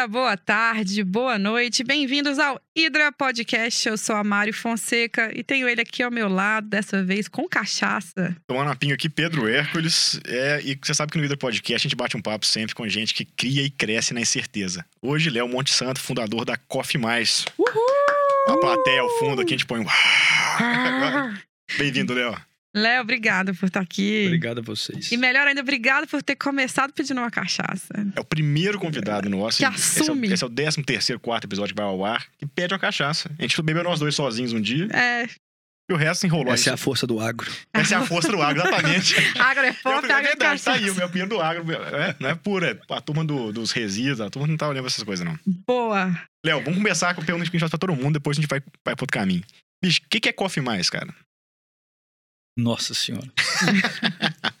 Dia, boa tarde, boa noite. Bem-vindos ao Hidra Podcast. Eu sou a Mário Fonseca e tenho ele aqui ao meu lado, dessa vez com cachaça. Tomando uma pinga aqui, Pedro Hércules. É, e você sabe que no Hidra Podcast a gente bate um papo sempre com gente que cria e cresce na incerteza. Hoje, Léo Monte Santo, fundador da Coffee Mais. Uhul! A plateia ao fundo aqui, a gente põe um... Bem-vindo, Léo. Léo, obrigado por estar aqui. Obrigado a vocês. E melhor ainda, obrigado por ter começado pedindo uma cachaça. É o primeiro convidado nosso. Que esse assume. É o, esse é o 13 terceiro, quarto episódio que vai ao ar, que pede uma cachaça. A gente bebeu nós dois sozinhos um dia É, e o resto enrolou. Essa é a força do agro. Essa é a força do agro, exatamente. agro é forte, é água é verdade, tá aí, o meu opinião do agro. É, não é pura, é a turma do- dos resíduos, a turma não tá olhando pra essas coisas, não. Boa. Léo, vamos começar com perguntas que a gente faz pra todo mundo, depois a gente vai, vai pro outro caminho. Bicho, o que, que é Coffee Mais, cara? Nossa senhora.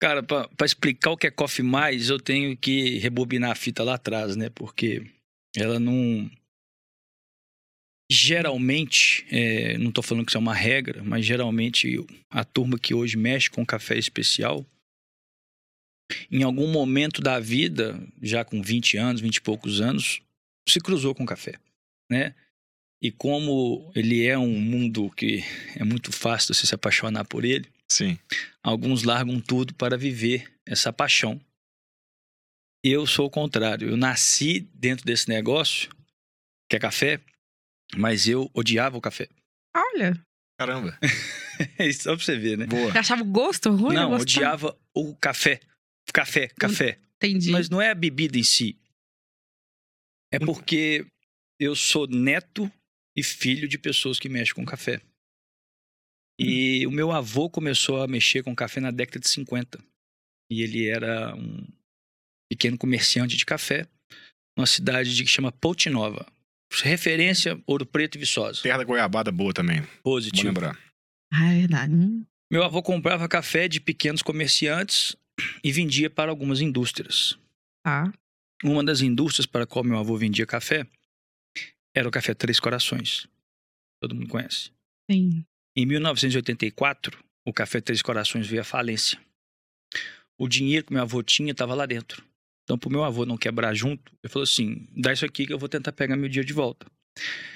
Cara, pra explicar o que é Coffee Mais, eu tenho que rebobinar a fita lá atrás, né? Porque ela não. Geralmente, é, não tô falando que isso é uma regra, mas geralmente a turma que hoje mexe com café especial, em algum momento da vida, já com 20 anos, 20 e poucos anos, se cruzou com café, né? E como ele é um mundo que é muito fácil você se apaixonar por ele, Sim. alguns largam tudo para viver essa paixão. Eu sou o contrário. Eu nasci dentro desse negócio, que é café, mas eu odiava o café. Olha, Caramba. Isso só pra você ver, né? Boa. você achava o gosto ruim? não, odiava o café. Café, café. Entendi. Mas não é a bebida em si. É porque eu sou neto e filho de pessoas que mexem com café. E o meu avô começou a mexer com café na década de 50. E ele era um pequeno comerciante de café numa cidade de, que chama Poutinova. Referência Ouro Preto e Viçosa. Terra da goiabada boa também. Positivo. lembrar. Ah, é verdade. Hum. Meu avô comprava café de pequenos comerciantes e vendia para algumas indústrias. Tá. Uma das indústrias para a qual meu avô vendia café era o Café Três Corações. Todo mundo conhece. Sim. Em 1984, o Café Três Corações veio à falência. O dinheiro que meu avô tinha estava lá dentro. Então, para o meu avô não quebrar junto, ele falou assim: dá isso aqui que eu vou tentar pegar meu dia de volta.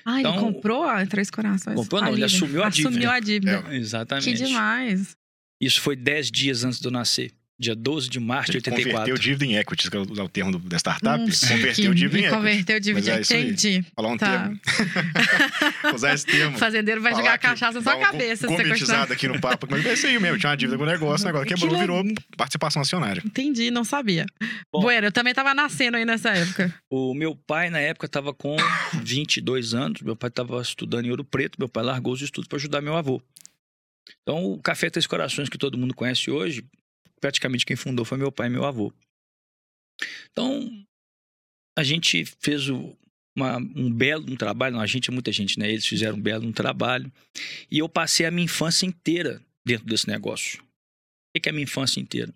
Ah, ele Então- comprou a Três Corações? Comprou não, ele assumiu a dívida. Assumiu a dívida. Que Exatamente. demais. Isso foi 10 dias antes de eu nascer, dia 12 de março de Ele converteu 84. dívida em equity, que é o termo da startup. Hum, converteu dívida em equity. Converteu dívida. Mas é isso aí. Entendi. Falar um Tá. termo. Usar esse termo. O fazendeiro vai Falar jogar cachaça na sua um cabeça. gostar. aqui no papo. Mas é isso aí mesmo. Tinha uma dívida com o negócio, o negócio Que quebrou, louco. virou participação acionária. Entendi, não sabia. Bom. Bueno, eu também tava nascendo aí nessa época. O meu pai, na época, estava com 22 anos. Meu pai estava estudando em Ouro Preto. Meu pai largou os estudos para ajudar meu avô. Então, o Café Três Corações, que todo mundo conhece hoje, praticamente quem fundou foi meu pai e meu avô. Então, a gente fez o- uma- um belo um trabalho. Não, a gente é muita gente, né? Eles fizeram um belo um trabalho. E eu passei a minha infância inteira dentro desse negócio. O que é a minha infância inteira?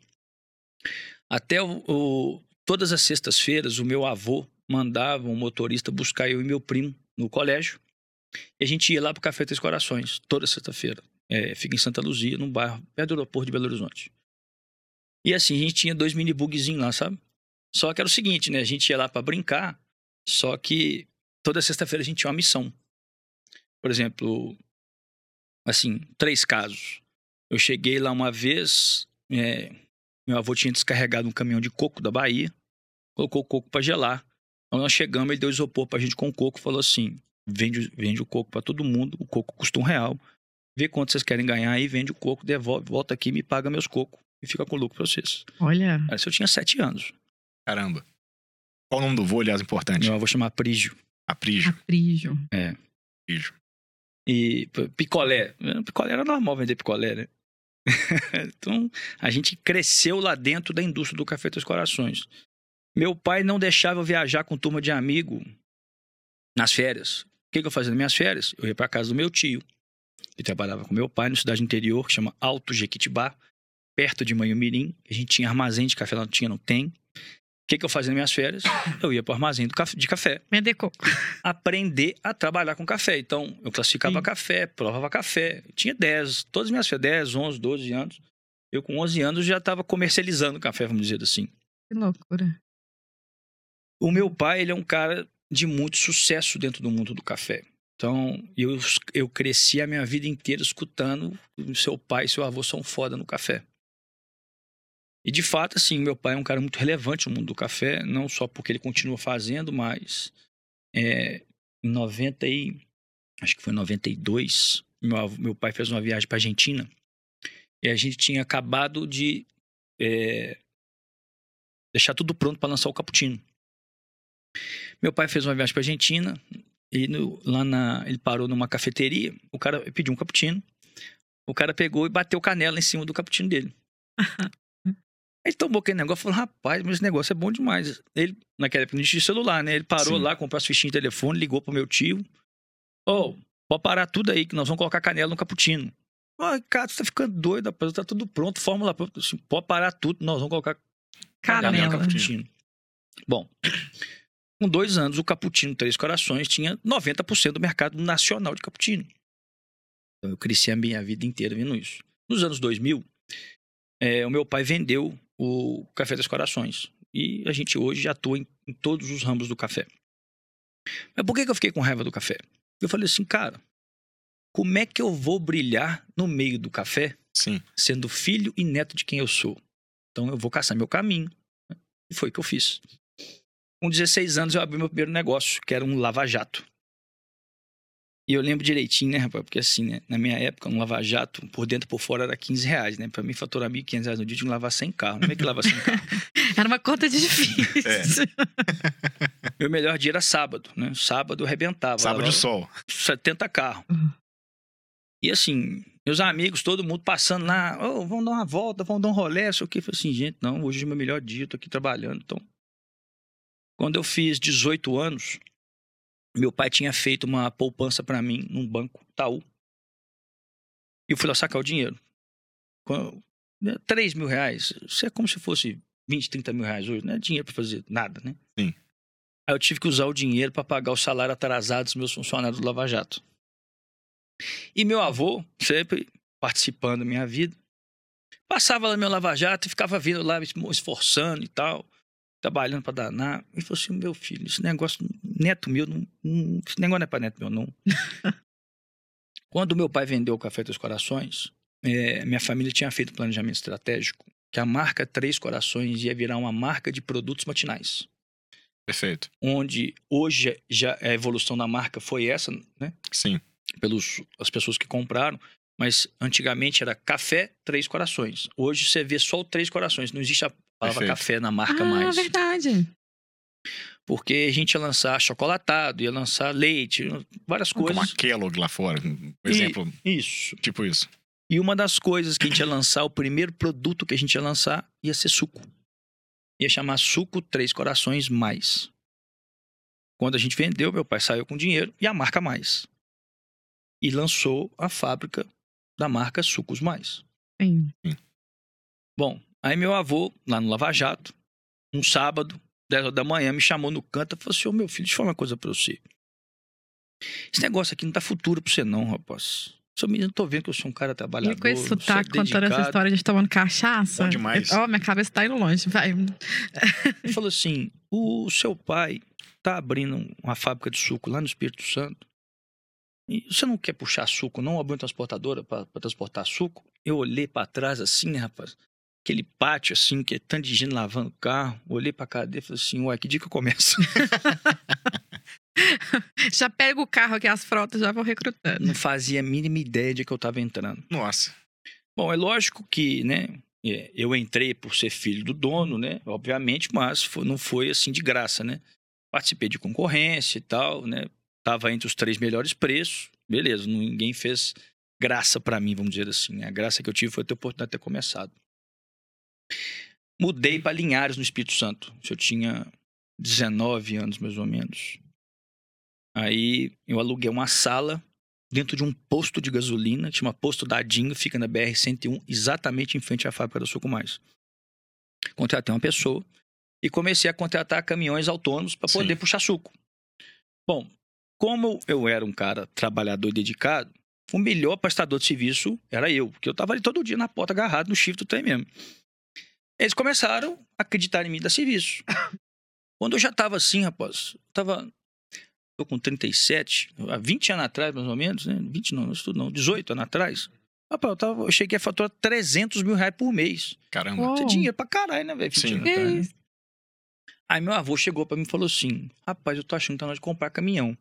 Até o- o, todas as sextas-feiras, o meu avô mandava um motorista buscar eu e meu primo no colégio. E a gente ia lá pro Café Três Corações, toda sexta-feira. É, fica em Santa Luzia, num bairro perto do aeroporto de Belo Horizonte. E assim, a gente tinha dois mini lá, sabe? Só que era o seguinte, né? A gente ia lá para brincar, só que toda sexta-feira a gente tinha uma missão. Por exemplo, assim, três casos. Eu cheguei lá uma vez, é, meu avô tinha descarregado um caminhão de coco da Bahia, colocou o coco para gelar. Quando nós chegamos, ele deu isopor pra gente com coco e falou assim: vende, vende o coco para todo mundo, o coco custa um real. Vê quanto vocês querem ganhar aí, vende o coco, devolve, volta aqui e me paga meus cocos. E fica com lucro pra vocês. Olha. Cara, isso eu tinha sete anos. Caramba. Qual o nome do vô, aliás, importante? Meu avô chamava Prígio. Aprígio. Aprígio. Aprígio. E picolé. Picolé era normal vender picolé, né? então, a gente cresceu lá dentro da indústria do Café Três Corações. Meu pai não deixava eu viajar com turma de amigo nas férias. O que, que eu fazia nas minhas férias? Eu ia para casa do meu tio, que trabalhava com meu pai no cidade interior, que chama Alto Jequitibá, perto de Manhumirim. A gente tinha armazém de café lá, não tinha, não tem. O que, que eu fazia nas minhas férias? Eu ia para o armazém café- de café Vender coco. aprender a trabalhar com café. Então, eu classificava Sim. café, provava café. Eu tinha 10, todas as minhas férias, 10, 11, 12 anos. Eu, com 11 anos, já estava comercializando café, vamos dizer assim. Que loucura. O meu pai, ele é um cara de muito sucesso dentro do mundo do café. Então, eu, eu cresci a minha vida inteira escutando seu pai e seu avô são foda no café. E de fato, assim, meu pai é um cara muito relevante no mundo do café, não só porque ele continua fazendo, mas é, em 90 e, acho que foi em 92, meu, meu pai fez uma viagem para Argentina e a gente tinha acabado de é, deixar tudo pronto para lançar o cappuccino. Meu pai fez uma viagem para Argentina e no- lá na, ele parou numa cafeteria, o cara pediu um cappuccino, o cara pegou e bateu canela em cima do cappuccino dele. Ele tomou aquele negócio e falou: rapaz, mas esse negócio é bom demais. Ele, naquela época, não tinha celular, né? Ele parou Sim. lá, comprou as fichinhas de telefone, ligou pro meu tio. Ô, pode parar tudo aí, que nós vamos colocar canela no cappuccino. Ai, cara, você tá ficando doido, rapaz, tá tudo pronto, fórmula pronta. Assim, pode parar tudo, nós vamos colocar canela no Canela. cappuccino. Bom, com dois anos, o cappuccino Três Corações tinha 90% do mercado nacional de cappuccino. Então, eu cresci a minha vida inteira vendo isso. Nos anos 2000, é, o meu pai vendeu o Café Três Corações. E a gente hoje já atua em, em todos os ramos do café. Mas por que, que eu fiquei com raiva do café? Eu falei assim, cara, como é que eu vou brilhar no meio do café Sim. sendo filho e neto de quem eu sou? Então eu vou caçar meu caminho. E foi o que eu fiz. Com 16 anos eu abri meu primeiro negócio, que era um lava-jato. E eu lembro direitinho, né, rapaz? Porque assim, né? Na minha época, um lava-jato, por dentro e por fora, era 15 reais, né? Pra mim, faturar 1.500 reais no dia, tinha que lavar 100 carros. Como é que lava 100 carros? Era uma conta difícil. É. Meu melhor dia era sábado, né? Sábado eu arrebentava. Sábado de sol. 70 carros. Uhum. E assim, meus amigos, todo mundo passando lá, "Ô, vamos dar uma volta, vamos dar um rolê, sei o que. Eu falei assim, gente, não, hoje é o meu melhor dia, tô aqui trabalhando. Então, quando eu fiz 18 anos, meu pai tinha feito uma poupança pra mim num banco, Itaú. E eu fui lá sacar o dinheiro. Quando- né, 3 mil reais, isso é como se fosse 20, 30 mil reais hoje, não é dinheiro pra fazer nada, né? Sim. Aí eu tive que usar o dinheiro pra pagar o salário atrasado dos meus funcionários do Lava Jato. E meu avô, sempre participando da minha vida, passava lá no meu Lava Jato e ficava vindo lá esforçando e tal, trabalhando pra danar. E falou assim: meu filho, esse negócio, neto meu, não, não- esse negócio não é pra neto meu, não. Quando meu pai vendeu o Café dos Corações, eh, minha família tinha feito um planejamento estratégico que a marca Três Corações ia virar uma marca de produtos matinais. Perfeito. Onde hoje já a evolução da marca foi essa, né? Sim. pelos as pessoas que compraram, mas antigamente era café Três Corações. Hoje você vê só o Três Corações, não existe a palavra Perfeito. café na marca ah, mais. verdade. Porque a gente ia lançar chocolatado, ia lançar leite, várias Como coisas. a Kellogg lá fora. Por exemplo, Isso. tipo isso. E uma das coisas que a gente ia lançar, o primeiro produto que a gente ia lançar, ia ser suco. Ia chamar Suco Três Corações Mais. Quando a gente vendeu, meu pai saiu com dinheiro e a marca Mais. E lançou a fábrica da marca Sucos Mais. Sim. Bom, aí meu avô, lá no Lava Jato, um sábado, 10 horas da manhã, me chamou no canto e falou assim: Ô meu filho, deixa eu falar uma coisa pra você. Esse negócio aqui não dá futuro pra você, não, rapaz. Seu menino, tô vendo que eu sou um cara trabalhador. E com esse sotaque contando essa dedicado." história de tomando cachaça. Bom demais. Ó, minha cabeça tá indo longe, vai. Ele falou assim: o seu pai tá abrindo uma fábrica de suco lá no Espírito Santo. E você não quer puxar suco, não? Abrir uma transportadora para transportar suco? Eu olhei para trás assim, né, rapaz? Aquele pátio assim, que é tanto de gente lavando o carro. Olhei pra cadeia e falei assim: ué, que dia que eu começo? Já pega o carro aqui, as frotas já vão recrutando. não fazia a mínima ideia de que eu tava entrando. Nossa. Bom, é lógico que, né? é, Eu entrei por ser filho do dono, né? Obviamente, mas não foi assim de graça, né? Participei de concorrência e tal, né? Tava entre os três melhores preços. Beleza, não- ninguém fez graça pra mim, vamos dizer assim. né? A graça que eu tive foi ter a oportunidade de ter começado. Mudei para Linhares, no Espírito Santo. Eu tinha 19 anos, mais ou menos. Aí eu aluguei uma sala dentro de um posto de gasolina, que chama Posto Dadinho, fica na BR-101, exatamente em frente à fábrica do Suco Mais. Contratei uma pessoa e comecei a contratar caminhões autônomos para poder Sim. puxar suco. Bom, como eu era um cara trabalhador e dedicado, o melhor prestador de serviço era eu, porque eu estava ali todo dia na porta agarrado no shift do trem mesmo. Eles começaram a acreditar em mim dar serviço. Quando eu já tava assim, rapaz, eu tava. Tô com 37, há 20 anos atrás, mais ou menos, né? 20 não, não estudo não, 18 anos atrás. Rapaz, eu, tava, eu cheguei a faturar 300 mil reais por mês. Caramba. Uou. Isso é dinheiro pra caralho, né, velho? 20 Sim. atrás, né? Aí meu avô chegou pra mim e falou assim: Rapaz, eu tô achando que tá na hora de comprar caminhão.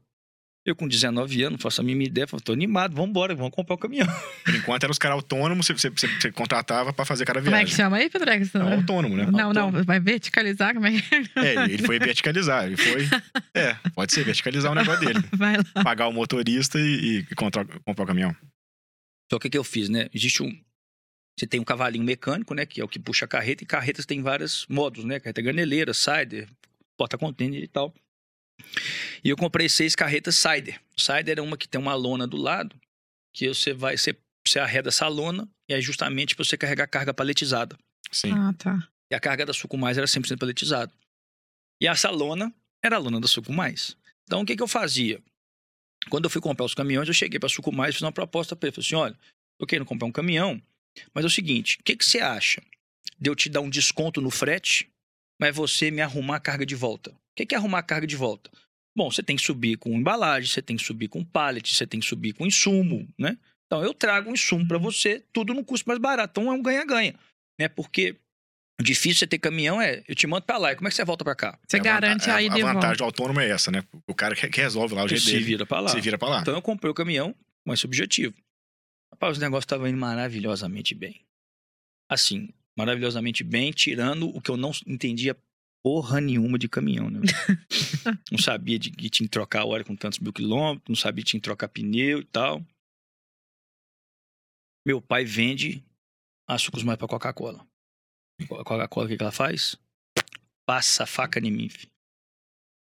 Eu, com 19 anos, faço a minha ideia, falei, tô animado, vambora, vamos comprar o caminhão. Por enquanto eram os caras autônomos, você, você, você- contratava pra fazer cada Como é que viagem. chama aí, Pedrex? É um autônomo, né? Não, não, vai verticalizar como é que É, ele foi verticalizar. Ele foi. É, pode ser, verticalizar o negócio dele. vai lá. Pagar o motorista e, e contra- comprar o caminhão. Só que o que eu fiz, né? Existe um. Você tem um cavalinho mecânico, né? Que é o que puxa a carreta, e carretas tem vários modos, né? Carreta graneleira, cider, porta-container e tal. E eu comprei seis carretas cider. Cider é uma que tem uma lona do lado, que você vai, você, você arreda essa lona, e é justamente pra você carregar carga paletizada. Sim. Ah, tá. E a carga da Suco Mais era 100% paletizada. E essa lona era a lona da Suco Mais. Então, o que, que eu fazia? Quando eu fui comprar os caminhões, eu cheguei para a Suco Mais e fiz uma proposta para ele. Falei assim, olha, eu quero comprar um caminhão, mas é o seguinte, o que, que você acha de eu te dar um desconto no frete, mas você me arrumar a carga de volta? O que, é arrumar a carga de volta? Bom, você tem que subir com embalagem, você tem que subir com pallet, você tem que subir com insumo, né? Então, eu trago um insumo para você, tudo num custo mais barato. Então, é um ganha-ganha, né? Porque o difícil você ter caminhão é, eu te mando pra lá, e como é que você volta pra cá? Você É a garante vanta- aí a, de a vantagem volta. do autônomo é essa, né? O cara que, que resolve lá o jeito se dele. vira pra lá. Se vira pra lá. Então eu comprei o caminhão com esse objetivo. Rapaz, os negócios estavam indo maravilhosamente bem. Assim, maravilhosamente bem, tirando o que eu não entendia porra nenhuma de caminhão, né? não sabia de que tinha que trocar óleo com tantos mil quilômetros, não sabia que tinha que trocar pneu e tal. Meu pai vende açúcares mais pra Coca-Cola. A Coca-Cola, o que, que ela faz? Passa a faca em mim, filho.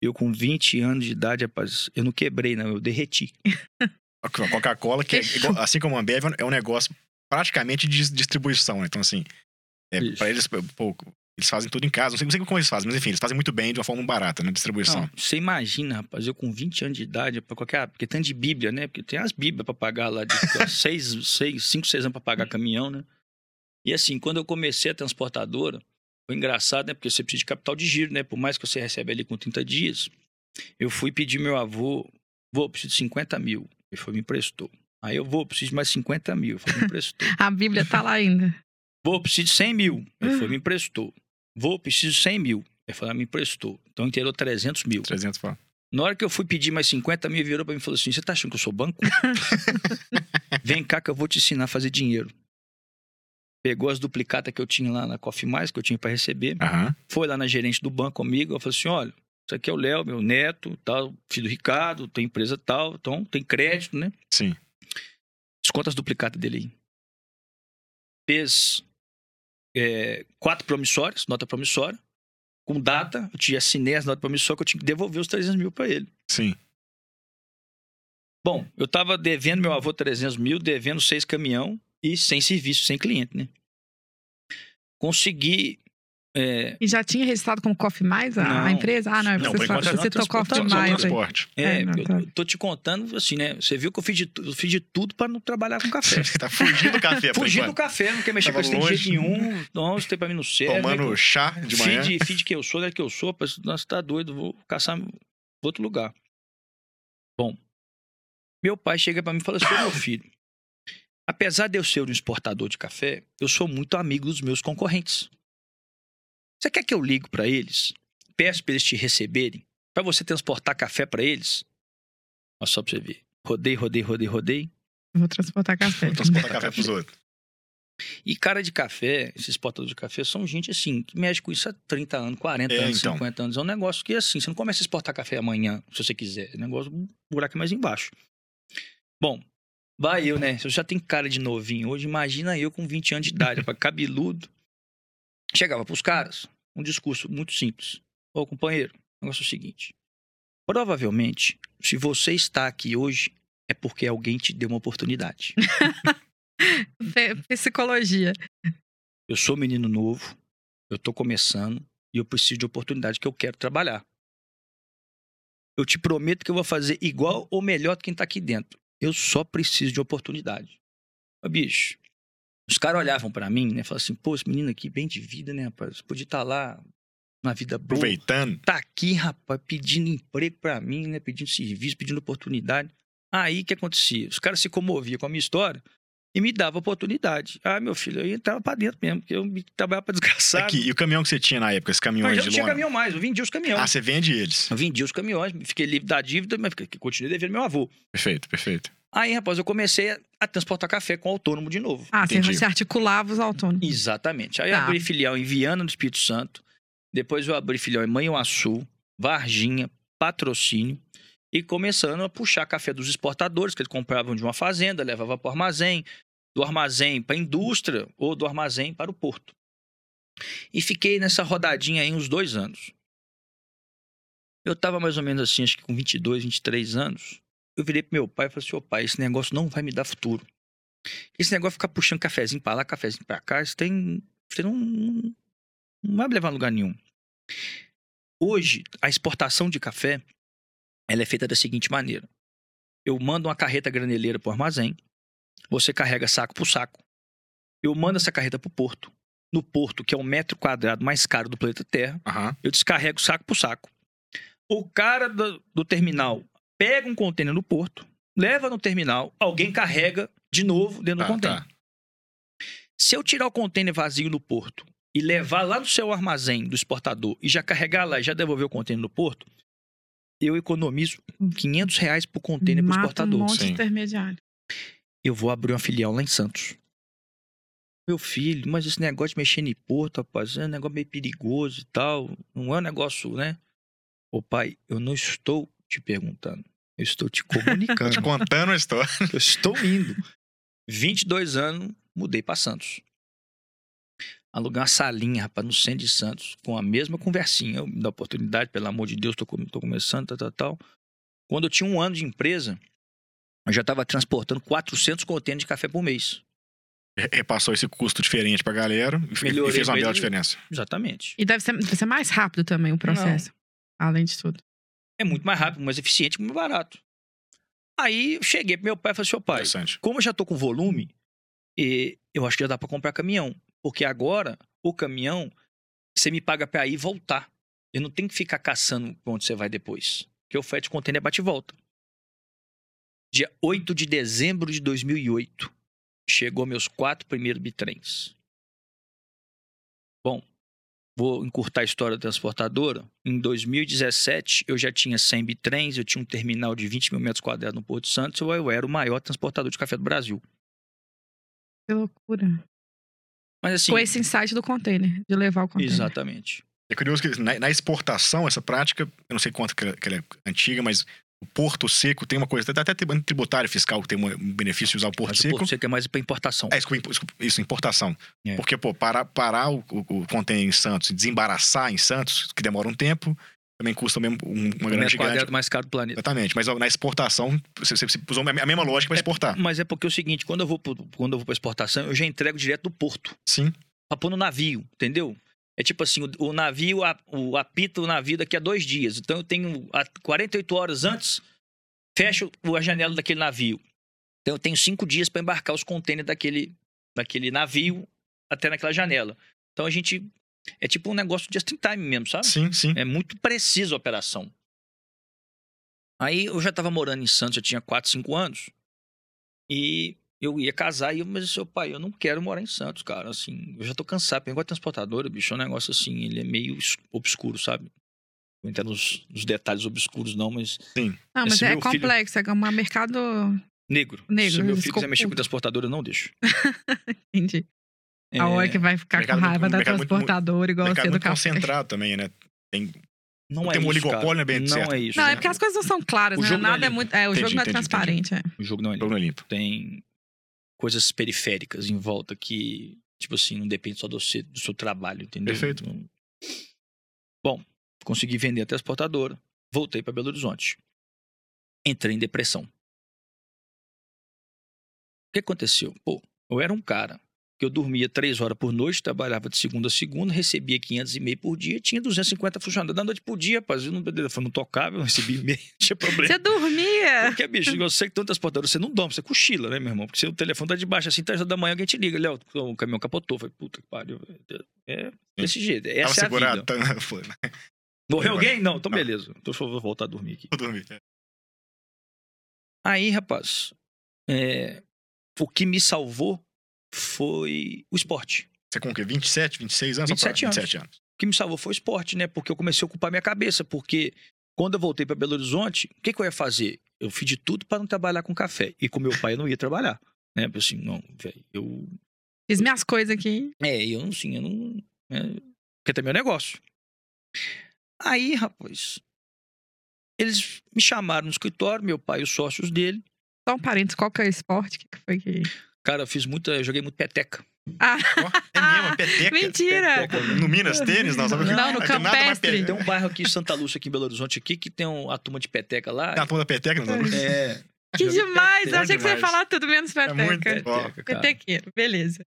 Eu com 20 anos de idade, rapaz, eu não quebrei, não, eu derreti. A Coca-Cola, que é assim como a Ambev, é um negócio praticamente de dis- distribuição, né? Então, assim, é, pra eles, pô, eles fazem tudo em casa. Não sei, não sei como eles fazem, mas enfim, eles fazem muito bem de uma forma barata, né? Distribuição. Não, você imagina, rapaz, eu com 20 anos de idade, pra qualquer. Porque tem de Bíblia, né? Porque tem as Bíblias pra pagar lá, de 6, seis, 5, 6 anos pra pagar caminhão, né? E assim, quando eu comecei a transportadora, foi engraçado, né? Porque você precisa de capital de giro, né? Por mais que você recebe ali com 30 dias, eu fui pedir meu avô, vou, preciso de 50 mil. Ele foi, me emprestou. Aí eu vou, preciso de mais 50 mil. Ele foi, me emprestou. A Bíblia tá lá ainda. Vou, preciso de 100 mil. Ele foi, me emprestou. Vou, preciso de 100 mil. Ele falou, ah, me emprestou. Então inteirou 300 mil. 300 pau. Na hora que eu fui pedir mais 50 mil, virou pra mim e falou assim: Você tá achando que eu sou banco? Vem cá que eu vou te ensinar a fazer dinheiro. Pegou as duplicatas que eu tinha lá na Coffee Mais, que eu tinha pra receber. Aham. Foi lá na gerente do banco comigo. Eu falei assim: Olha, isso aqui é o Léo, meu neto, tal, filho do Ricardo, tem empresa tal, então tem crédito, né? Sim. Desconta as duplicatas dele aí. Fez é, quatro promissórias, nota promissória. Com data, eu tinha assinei as notas promissórias que eu tinha que devolver os 300 mil pra ele. Sim. Bom, eu tava devendo meu avô 300 mil, devendo seis caminhão e sem serviço, sem cliente, né? Consegui. É, E já tinha registrado como Coffee Mais a, a empresa? Ah, não, é Não, você, só, você citou Coffee Mais. é, É, não, eu tá. tô te contando assim, né? Você viu que eu fiz de, eu fiz de tudo pra não trabalhar com café. Você tá fugindo do café, Fugindo do café, não quer mexer com Tava isso tem longe. jeito nenhum. Não, isso tem pra mim no céu. Tomando chá de manhã. Feed, feed que eu sou, né? Que eu sou, mas, nossa, tá doido, vou caçar outro lugar. Bom, meu pai chega pra mim e fala assim: "Ô, meu filho, apesar de eu ser um exportador de café, eu sou muito amigo dos meus concorrentes. Você quer que eu ligo pra eles, peço pra eles te receberem, pra você transportar café pra eles? Olha só pra você ver. Rodei, rodei, rodei, rodei. Vou transportar café. Vou transportar café pros outros. E cara de café, esses exportadores de café, são gente assim, que mexe com isso há 30 anos, 40 É, anos, então. 50 anos. É um negócio que assim, você não começa a exportar café amanhã, se você quiser. É um negócio, um buraco mais embaixo. Bom, vai eu, né? Se eu já tenho cara de novinho hoje, imagina eu com 20 anos de idade, rapaz, cabeludo. Chegava pros caras, um discurso muito simples. Ô, companheiro, o negócio é o seguinte. Provavelmente, se você está aqui hoje, é porque alguém te deu uma oportunidade. Psicologia. Eu sou menino novo, eu tô começando e eu preciso de oportunidade que eu quero trabalhar. Eu te prometo que eu vou fazer igual ou melhor que quem tá aqui dentro. Eu só preciso de oportunidade. Ô, bicho, os caras olhavam pra mim, né? Falavam assim, pô, esse menino aqui, bem de vida, né, rapaz? Podia estar lá na vida boa. Aproveitando. Tá aqui, rapaz, pedindo emprego pra mim, né? Pedindo serviço, pedindo oportunidade. Aí o que acontecia? Os caras se comoviam com a minha história e me davam oportunidade. Ah, meu filho, eu entrava pra dentro mesmo, porque eu trabalhava pra desgraçar. Aqui, e o caminhão que você tinha na época, esse caminhão Mas aí eu de não tinha lona? caminhão mais, eu vendia os caminhões. Ah, você vende eles. Eu vendia os caminhões, fiquei livre da dívida, mas continuei devendo meu avô. Perfeito, perfeito. Aí, rapaz, eu comecei a- transportar café com autônomo de novo. Ah, você, Entendi. você articulava os autônomos. Exatamente. Aí eu Tá. abri filial em Viana do Espírito Santo. Depois eu abri filial em Manhuaçu, Varginha, Patrocínio. E começando a puxar café dos exportadores, que eles compravam de uma fazenda, levavam para o armazém, do armazém para a indústria ou do armazém para o porto. E fiquei nessa rodadinha aí uns dois anos. Eu estava mais ou menos assim, acho que com 22, 23 anos. Eu virei pro meu pai e falei assim, ô pai, esse negócio não vai me dar futuro. Esse negócio de ficar puxando cafezinho pra lá, cafezinho pra cá, isso tem. Você não, não vai me levar a lugar nenhum. Hoje, a exportação de café ela é feita da seguinte maneira: eu mando uma carreta graneleira pro armazém, você carrega saco por saco, eu mando essa carreta pro porto. No porto, que é o metro quadrado mais caro do planeta Terra, Aham. eu descarrego saco por saco. O cara do, do terminal pega um contêiner no porto, leva no terminal, alguém carrega de novo dentro do Tá, contêiner. tá. Se eu tirar o contêiner vazio no porto e levar lá no seu armazém do exportador e já carregar lá e já devolver o contêiner no porto, eu economizo 500 reais por contêiner pro Mata um exportador. monte de intermediário. Eu vou abrir uma filial lá em Santos. Meu filho, mas esse negócio de mexer em porto, rapaz, é um negócio meio perigoso e tal. Não é um negócio, né? Ô pai, eu não estou te perguntando. Eu estou te comunicando. Te contando a história. Eu estou indo. 22 anos, mudei para Santos. Aluguei uma salinha, rapaz, no centro de Santos, com a mesma conversinha. Eu me dá oportunidade, pelo amor de Deus, tô começando, tal, tal, tal. Quando eu tinha um ano de empresa, eu já estava transportando 400 contêineres de café por mês. Repassou esse custo diferente pra galera e fe- e Melhorei fez uma bela diferença. Exatamente. E deve ser, deve ser mais rápido também o processo. Além de tudo. É muito mais rápido, mais eficiente e mais barato. Aí eu cheguei pro meu pai e falei, seu pai, como eu já tô com volume, e eu acho que já dá para comprar caminhão. Porque agora, o caminhão, você me paga para ir e voltar. Eu não tenho que ficar caçando onde você vai depois. Porque o frete container é bate e volta. Dia 8 de dezembro de 2008, chegou meus quatro primeiros bitrens. Bom, vou encurtar a história da transportadora. Em 2017, eu já tinha 100 bitrens, eu tinha um terminal de 20 mil metros quadrados no Porto de Santos, eu era o maior transportador de café do Brasil. Que loucura. Mas assim, Com esse insight do container, de levar o container. exatamente. É curioso que na, na exportação, essa prática, eu não sei quanto que ela, que ela é antiga, mas o porto seco tem uma coisa, até até tributário fiscal que tem um benefício de usar o porto Mas o seco. Porto Seco é mais para importação. É, isso, importação. É. Porque, pô, parar, parar o, o, o container em Santos e desembaraçar em Santos, que demora um tempo, também custa mesmo um- uma o grana gigante. quadrado mais caro do planeta. Exatamente, mas na exportação, você, você usou a mesma lógica para exportar. Mas é porque é o seguinte, quando eu vou pro- quando eu vou para exportação, eu já entrego direto do porto, Sim, para pôr no navio, entendeu? É tipo assim, o, o navio a- o, apita o navio daqui a dois dias. Então eu tenho a 48 horas antes, fecho a janela daquele navio. Então eu tenho cinco dias para embarcar os contêineres daquele, daquele navio até naquela janela. Então a gente é tipo um negócio de just in time mesmo, sabe? sim, sim. É muito preciso a operação. Aí eu já tava morando em Santos, eu tinha 4, 5 anos. E eu ia casar e eu, mas seu pai, eu não quero morar em Santos, cara. Assim, eu já tô cansado. Pegou a transportadora, bicho, é um negócio assim, ele é meio obscuro, sabe? Não entendo nos, nos detalhes obscuros, não, mas. Não, mas Esse é filho- complexo, é um mercado. Negro. Negro, Se meu filho desculpa. quiser mexer com transportadora, eu não deixo. Entendi. É, A hora que vai ficar com mercado raiva muito- da mercado muito- transportadora, igual mercado você do muito café. concentrado também, né? Tem, não tem é um isso, oligopólio, cara. né, bem Não certo. é isso. Não, né? é porque as coisas não são claras, O né? jogo não é Nada é limpo. muito. É, o Entendi, jogo não é entendi, transparente. É. O jogo não é limpo. jogo não é limpo. tem coisas periféricas em volta que, tipo assim, não depende só do seu, do seu trabalho, entendeu? Perfeito. Bom, consegui vender a transportadora, voltei para Belo Horizonte. Entrei em depressão. O que aconteceu? Pô, eu era um cara que eu dormia três horas por noite, trabalhava de segunda a segunda, recebia 500 e meio por dia, tinha 250 funcionários da noite por dia, rapaz. Eu não, o telefone não tocava, eu recebia e-mail, não tinha problema. Você dormia? Porque, bicho, eu sei que tem um transportador, você não dorme, você cochila, né, meu irmão? Porque se o telefone tá debaixo, assim, três horas da manhã, alguém te liga, Léo, o caminhão capotou. Eu Falei, puta que pariu. É desse jeito, Tava essa é a segurado. vida. Tá... Foi, né? Morreu alguém? Não, então Não. beleza. Então eu vou voltar a dormir aqui. Vou dormir. Aí, rapaz, é, o que me salvou foi o esporte. Você com o quê? 27, 26 anos? Só pra- 27 anos. 27 anos. O que me salvou foi o esporte, né? Porque eu comecei a ocupar minha cabeça. Porque quando eu voltei para Belo Horizonte, o que, que eu ia fazer? Eu fiz de tudo para não trabalhar com café. E com meu pai eu não ia trabalhar. Né? Eu assim, não, velho, eu. Fiz minhas coisas aqui. É, eu não, assim, eu não. É, porque tem meu negócio. Aí, rapaz, eles me chamaram no escritório, meu pai e os sócios dele. Só um parênteses, qual que é o esporte? O que, que foi que. Cara, eu fiz muita. Eu joguei muito peteca. Ah, é mesmo, é peteca. mentira! Peteca. No Minas Tênis, não. Sabe? Não, no Não mais Campestre. pe- Tem um bairro aqui em Santa Lúcia, aqui em Belo Horizonte, aqui, que tem um- a turma de peteca lá. Tem a turma da peteca, não sabe? É. Que demais! Eu Bom achei que você ia falar tudo menos É muito peteca. Ó, Peteca, cara. Petequeiro, beleza.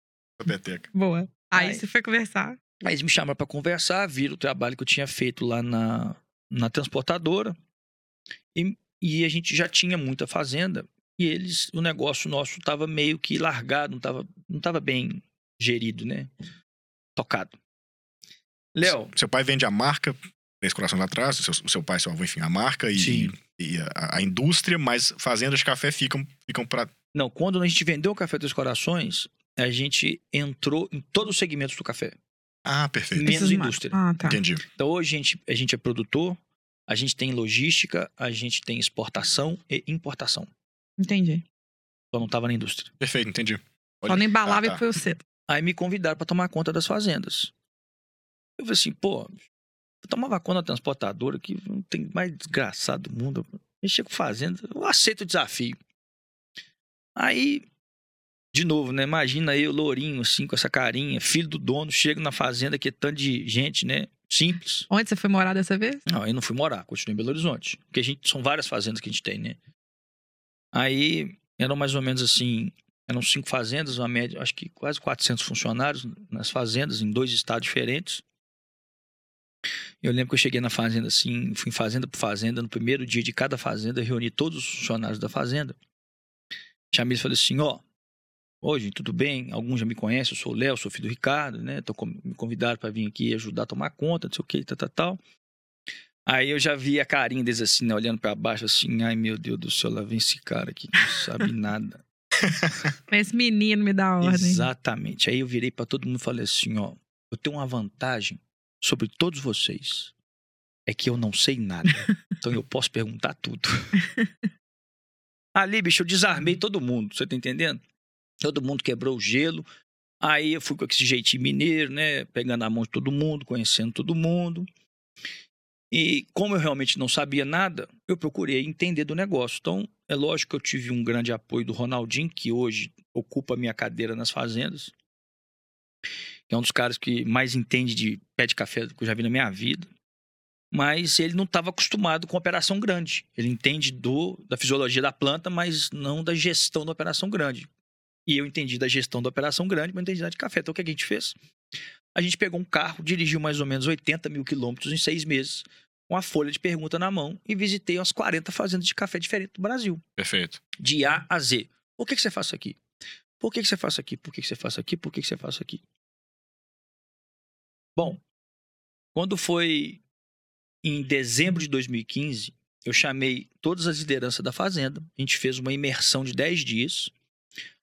peteca. Boa. Aí você foi conversar. Aí eles me chamaram pra conversar, viram o trabalho que eu tinha feito lá na, na transportadora. E, e a gente já tinha muita fazenda. E eles, o negócio nosso tava meio que largado, não tava, não tava bem gerido, né? Tocado. Léo, Seu pai vende a marca, três corações lá atrás, o seu, seu pai, seu avô, enfim, a marca e, Sim. e a, a indústria, mas fazendas de café ficam, ficam pra. não, quando a gente vendeu o Café dos Corações, a gente entrou em todos os segmentos do café, Ah, perfeito. menos indústria. Ah, tá. Entendi. Então hoje a gente, a gente é produtor, a gente tem logística, a gente tem exportação e importação. Entendi. Só não estava na indústria. Perfeito, entendi. Só não embalava Ah, e tá. foi o cedo. Aí me convidaram para tomar conta das fazendas. Eu falei assim, pô, eu tomava conta da transportadora que não tem mais desgraçado do mundo. Mexer com fazenda, eu aceito o desafio. Aí, de novo, né? Imagina eu, lourinho, assim, com essa carinha, filho do dono, chego na fazenda que é tanto de gente, né? Simples. Onde você foi morar dessa vez? Não, aí não fui morar, continuei em Belo Horizonte. Porque a gente, são várias fazendas que a gente tem, né? Aí eram mais ou menos assim, eram cinco fazendas, uma média, acho que quase 400 funcionários nas fazendas, em dois estados diferentes. Eu lembro que eu cheguei na fazenda assim, fui fazenda por fazenda, no primeiro dia de cada fazenda, reuni todos os funcionários da fazenda. Chamei e falei assim, ó, gente, tudo bem? Alguns já me conhecem, eu sou o Léo, sou filho do Ricardo, né? Tô me convidaram para vir aqui ajudar a tomar conta, não sei o que, tal, tal, tal. Aí eu já vi a carinha deles assim, né? Olhando para baixo assim, ai meu Deus do céu, lá vem esse cara aqui que não sabe nada. Esse menino me dá ordem. Exatamente. Aí eu virei para todo mundo e falei assim, ó, eu tenho uma vantagem sobre todos vocês. É que eu não sei nada. então eu posso perguntar tudo. Ali, bicho, eu desarmei todo mundo, você tá entendendo? Todo mundo quebrou o gelo. Aí eu fui com esse jeitinho mineiro, né? Pegando a mão de todo mundo, conhecendo todo mundo. E como eu realmente não sabia nada, eu procurei entender do negócio. Então, é lógico que eu tive um grande apoio do Ronaldinho, que hoje ocupa minha cadeira nas fazendas. É um dos caras que mais entende de pé de café que eu já vi na minha vida. Mas ele não estava acostumado com operação grande. Ele entende do, da fisiologia da planta, mas não da gestão da operação grande. E eu entendi da gestão da operação grande, mas não entendi nada de café. Então o que a gente fez? A gente pegou um carro, dirigiu mais ou menos 80 mil quilômetros em seis meses, com a folha de pergunta na mão, e visitei umas 40 fazendas de café diferentes do Brasil Perfeito. de A a Z. Por que, que você faz isso aqui? Por que, que você faz isso aqui? Por que, que você faz isso aqui? Por que, que você faz isso aqui? Bom, quando foi em dezembro de 2015, eu chamei todas as lideranças da fazenda. A gente fez uma imersão de 10 dias,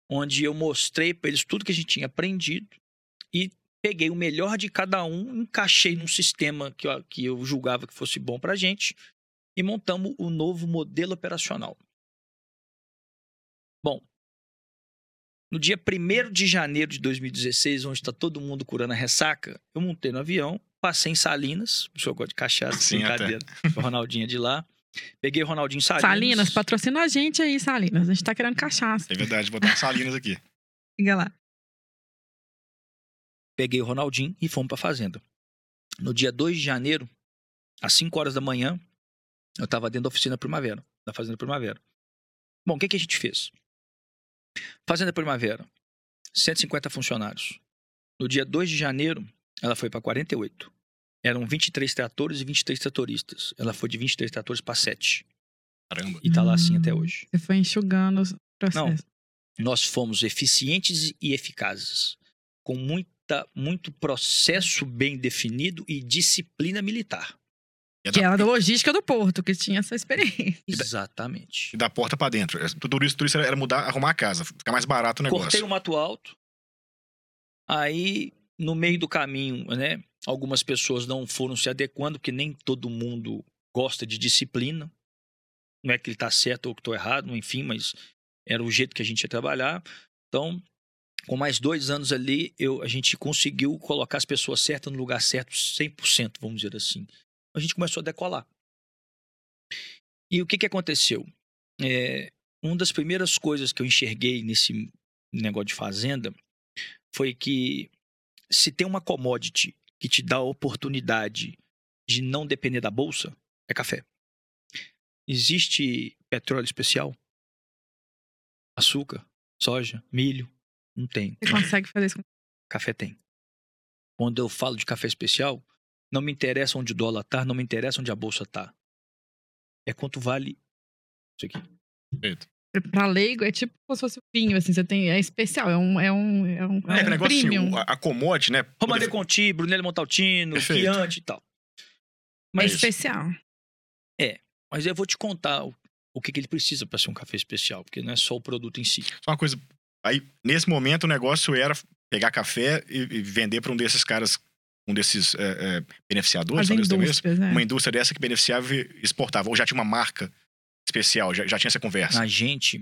onde eu mostrei para eles tudo que a gente tinha aprendido peguei o melhor de cada um, encaixei num sistema que eu, que eu julgava que fosse bom para a gente e montamos o novo modelo operacional. Bom, no dia 1 de janeiro de 2016, onde está todo mundo curando a ressaca, eu montei no avião, passei em Salinas, o senhor gosta de cachaça, Sim, brincadeira, o Ronaldinho é de lá. Peguei o Ronaldinho Salinas. Salinas, patrocina a gente aí, Salinas. A gente tá querendo cachaça. É verdade, vou dar umas salinas aqui. Liga lá. Peguei o Ronaldinho e fomos para fazenda. No dia 2 de janeiro, às 5 horas da manhã, eu estava dentro da oficina Primavera, da Fazenda Primavera. Bom, o que, que a gente fez? Fazenda Primavera. 150 funcionários. No dia 2 de janeiro, ela foi para 48. Eram 23 tratores e 23 tratoristas. Ela foi de 23 tratores para 7. Caramba. E tá lá assim até hoje. Você foi enxugando o processo. Nós fomos eficientes e eficazes, com muita, muito processo bem definido e disciplina militar. E Que da, era da logística do porto, que tinha essa experiência. Exatamente. e da porta pra dentro. É, Tudo isso, tudo isso era mudar, arrumar a casa, ficar mais barato o negócio. Cortei o mato alto. Aí, no meio do caminho, né? Algumas pessoas não foram se adequando, porque nem todo mundo gosta de disciplina. Não é que ele tá certo ou que tô errado, enfim, mas era o jeito que a gente ia trabalhar. Então, com mais dois anos ali, eu, a gente conseguiu colocar as pessoas certas no lugar certo 100%, vamos dizer assim. A gente começou a decolar. E o que, que aconteceu? É, uma das primeiras coisas que eu enxerguei nesse negócio de fazenda foi que se tem uma commodity que te dá a oportunidade de não depender da bolsa, é café. Existe petróleo especial? Açúcar? Soja? Milho? Não tem. Você consegue fazer isso com Café tem. Quando eu falo de café especial, não me interessa onde o dólar tá, não me interessa onde a bolsa tá. É quanto vale isso aqui. Pra leigo, é tipo como se fosse vinho, assim, você tem. É especial, é um. É um, é um, É, é um negócio assim, premium. a, a commodity, né? Romane poder- Conti, Brunello Montaltino, Perfeito. Chianti e tal. é Mas, especial. mas eu vou te contar o, o que, que ele precisa para ser um café especial, porque não é só o produto em si. Só uma coisa. Aí, nesse momento, o negócio era pegar café e, e vender para um desses caras, um desses é, é, beneficiadores, indústrias, né? uma indústria dessa que beneficiava e exportava. Ou já tinha uma marca especial, já, já tinha essa conversa. A gente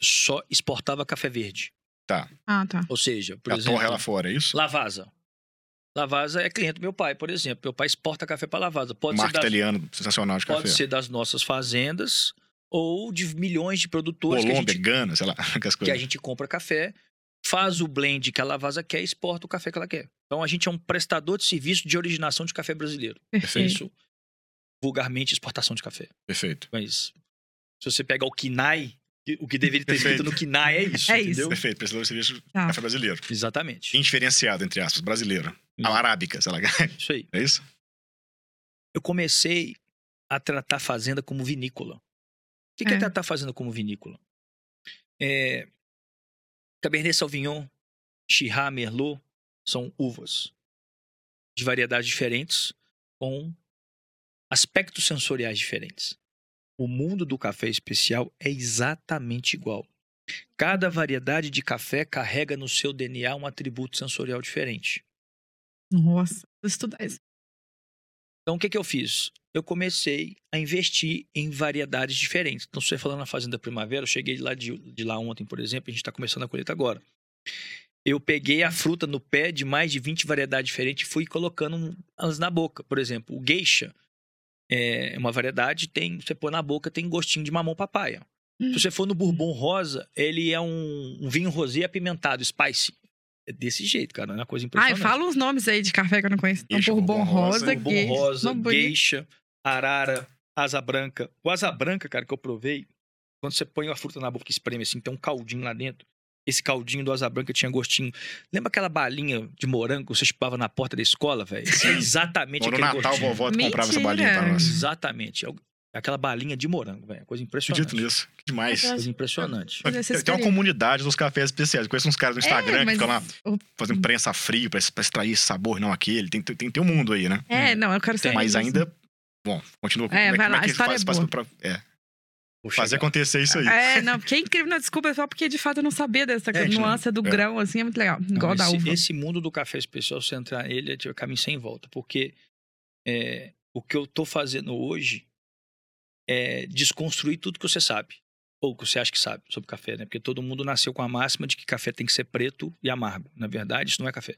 só exportava café verde. Ah, tá. Ou seja, por a exemplo, torre lá fora, é isso? Lavasa. Lavasa é cliente do meu pai, por exemplo. Meu pai exporta café para Lavasa. Pode, ser Marca das, italiana, sensacional de pode café. ser das nossas fazendas ou de milhões de produtores que a, Colômbia, gente, Gana, sei lá, que a gente compra café, faz o blend que a Lavasa quer e exporta o café que ela quer. Então a gente é um prestador de serviço de originação de café brasileiro. Perfeito. Isso, vulgarmente, exportação de café. Perfeito. Mas se você pegar o KINAI, o que deveria ter escrito Perfeito. no KINAI é isso, É isso. entendeu? Perfeito, prestador de serviço de Tá. café brasileiro. Exatamente. Indiferenciado, entre aspas, brasileiro. Isso. A arábica, sei lá. Isso aí. É isso? eu comecei a tratar a fazenda como vinícola. O que, que é. É. tratar a fazenda como vinícola? É, Cabernet Sauvignon, Chirá, Merlot são uvas de variedades diferentes com aspectos sensoriais diferentes. O mundo do café especial é exatamente igual. Cada variedade de café carrega no seu DNA um atributo sensorial diferente. Nossa, vou estudar isso. Então, o que, que eu fiz? Eu comecei a investir em variedades diferentes. Então, se você falando na Fazenda Primavera, eu cheguei lá de, de lá ontem, por exemplo, a gente está começando a colheita agora. Eu peguei a fruta no pé de mais de 20 variedades diferentes e fui colocando elas na boca. Por exemplo, o geisha é uma variedade, tem, você põe na boca, tem gostinho de mamão papaya. Hum. Se você for no bourbon rosa, ele é um, um vinho rosé apimentado, spicy. É desse jeito, cara, é uma coisa Ai, impressionante. fala uns nomes aí de café que eu não conheço. Então, Geisha, Bourbon Bourbon Rosa, Bourbon Geisha. rosa, bonito. geisha, arara, asa branca. O asa branca, cara, que eu provei, quando você põe a fruta na boca e espreme assim, tem um caldinho lá dentro. Esse caldinho do asa branca tinha gostinho. Lembra aquela balinha de morango que você chupava na porta da escola, velho? É exatamente Bom, no aquele Natal, gostinho. vovó comprava essa balinha pra nós. Exatamente. É o- Aquela balinha de morango, velho. Coisa impressionante. Acredito nisso. Que demais. Coisa impressionante. Tem, tem uma comunidade dos cafés especiais. Eu conheço uns caras no Instagram É, que mas ficam lá o- fazendo prensa frio pra, pra extrair esse sabor, não aquele. Tem, tem, tem, um mundo aí, né? É, não, eu quero saber. Mas disso. ainda. Bom, continua. É, como vai como lá, a que história faz, é faz boa. pra- é, fazer acontecer isso aí. É, não, porque é incrível, não, desculpa, é só porque de fato eu não sabia dessa É, nuance do é. grão, assim, é muito legal. Não, Igual da esse, uva. esse mundo do café especial, se entrar nele, é de caminho sem volta. Porque é, o que eu tô fazendo hoje é desconstruir tudo que você sabe. Ou que você acha que sabe sobre café, né? Porque todo mundo nasceu com a máxima de que café tem que ser preto e amargo. Na verdade, isso não é café.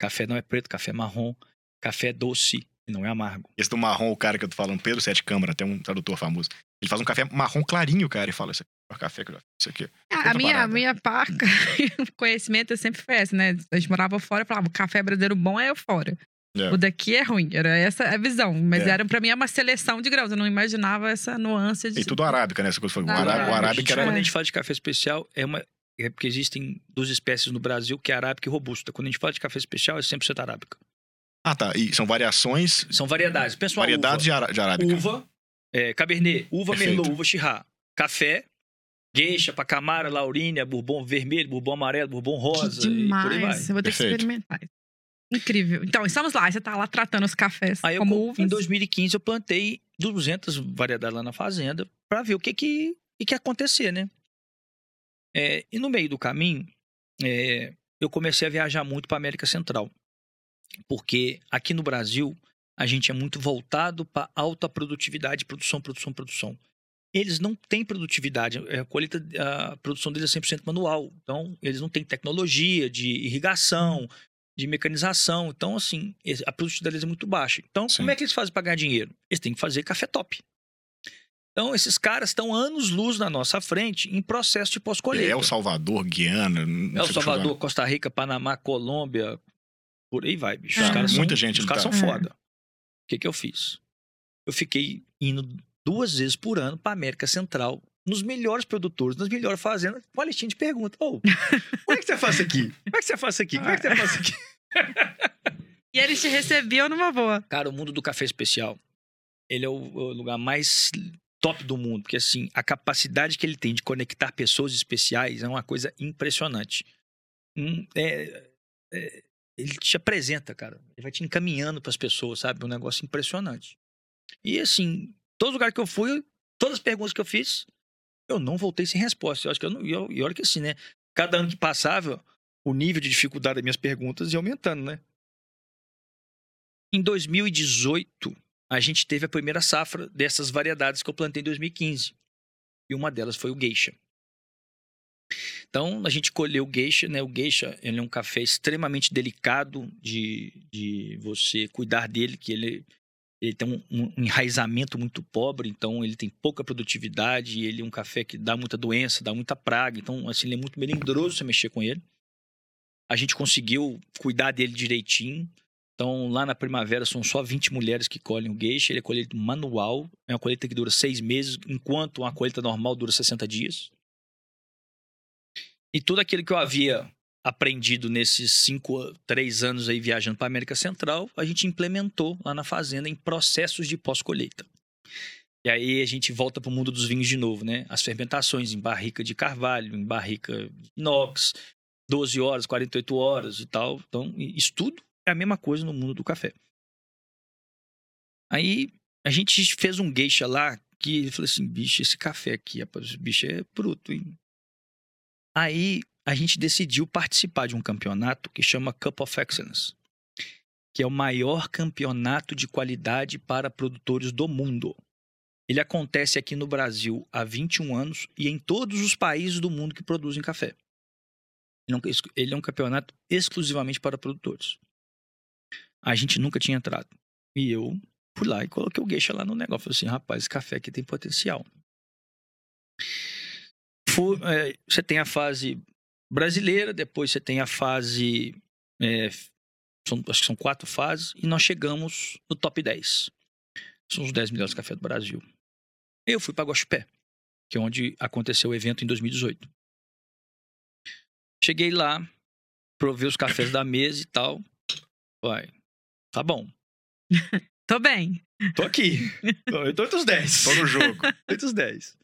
Café não é preto, café é marrom. Café é doce não é amargo. Esse do marrom, o cara que eu tô falando, Pedro Sete Câmara, tem um tradutor famoso. Ele faz um café marrom clarinho, cara, e fala: Isso aqui é o café que eu já fiz, isso aqui. Ah, outra a minha, a minha parca, o conhecimento sempre foi essa, né? A gente morava fora e falava, o café brasileiro bom é o fora. É. O daqui é ruim. Era essa a visão. Mas É. era pra mim é uma seleção de grãos. Eu não imaginava essa nuance de. E tudo arábica, né? Essa coisa foi. O, Ah, ará- o arábica, arábica gente, era. Quando a gente fala de café especial, é uma é porque existem duas espécies no Brasil, que é arábica e robusta. Quando a gente fala de café especial, é 100% arábica. Ah, tá. E são variações, São variedades. Pensa uma variedades de, uva. de arábica. Uva, é, cabernet, uva Perfeito. merlot, uva chirá, café, geisha, pacamara, laurínia, bourbon vermelho, bourbon amarelo, bourbon rosa que e por aí vai. demais. Eu vou ter que Perfeito. experimentar. Incrível. Então, estamos lá. Você tá lá tratando os cafés Aí eu, como co- uvas. em 2015 eu plantei 200 variedades lá na fazenda para ver o que que, que que ia acontecer, né? É, e no meio do caminho, é, eu comecei a viajar muito para América Central. Porque aqui no Brasil, a gente é muito voltado para alta produtividade, produção, produção, produção. Eles não têm produtividade, é, a, colheita, a produção deles é 100% manual. Então, eles não têm tecnologia de irrigação, de mecanização. Então, assim, a produtividade deles é muito baixa. Então, Sim. como é que eles fazem para ganhar dinheiro? Eles têm que fazer café top. Então, esses caras estão anos-luz na nossa frente em processo de pós-colheita. É El Salvador, Guiana. não El Salvador, Costa Rica, Panamá, Colômbia, por aí vai, bicho. Ah. Os caras são, Muita gente os caras são caso. foda. O que que eu fiz? Eu fiquei indo duas vezes por ano para América Central, nos melhores produtores, nas melhores fazendas. O Alexandre te pergunta, ô, como é que você faz isso aqui? Como é que você faz isso aqui? Como é que você faz isso aqui? E eles te recebiam numa boa. Cara, o mundo do café especial, ele é o, o lugar mais top do mundo, porque assim, a capacidade que ele tem de conectar pessoas especiais é uma coisa impressionante. Hum, é- é- ele te apresenta, cara. Ele vai te encaminhando para as pessoas, sabe? Um negócio impressionante. E assim, todo lugar que eu fui, todas as perguntas que eu fiz, eu não voltei sem resposta. Eu acho que eu não, eu- e olha que assim, né? Cada ano que passava, o nível de dificuldade das minhas perguntas ia aumentando, né? Em 2018, a gente teve a primeira safra dessas variedades que eu plantei em 2015. E uma delas foi o geisha. Então, a gente colheu o geisha, né? O geisha, ele é um café extremamente delicado de, de você cuidar dele, que ele, ele tem um, um enraizamento muito pobre, então ele tem pouca produtividade, ele é um café que dá muita doença, dá muita praga, então, assim, ele é muito melindroso você mexer com ele. A gente conseguiu cuidar dele direitinho, então, lá na primavera, são só 20 mulheres que colhem o geisha. Ele é colheita manual. É uma colheita que dura seis meses, enquanto uma colheita normal dura 60 dias. E tudo aquilo que eu havia aprendido nesses cinco, três anos aí viajando para a América Central, a gente implementou lá na fazenda em processos de pós-colheita. E aí a gente volta para o mundo dos vinhos de novo, né? As fermentações em barrica de carvalho, em barrica de inox, 12 horas, 48 horas e tal. Então, isso tudo é a mesma coisa no mundo do café. Aí a gente fez um geisha lá que ele falou assim: bicho, esse café aqui, rapaz, bicho é bruto, hein? Aí a gente decidiu participar de um campeonato que chama Cup of Excellence, que é o maior campeonato de qualidade para produtores do mundo. Ele acontece aqui no Brasil há 21 anos e em todos os países do mundo que produzem café. Ele é um- Ele é um campeonato exclusivamente para produtores. A gente nunca tinha entrado. E eu fui lá e coloquei o geisha lá no negócio. Falei assim, rapaz, esse café aqui tem potencial. É, você tem a fase brasileira, depois você tem a fase. é, são- acho que são quatro fases, e nós chegamos no top 10. São os 10 melhores cafés do Brasil. Eu fui para Guaxupé, que é onde aconteceu o evento em 2018. Cheguei lá, provei os cafés da mesa e tal. Vai, tá bom. Tô bem. Tô aqui. Eu tô entre os 10. Tô no jogo. Entre os 10.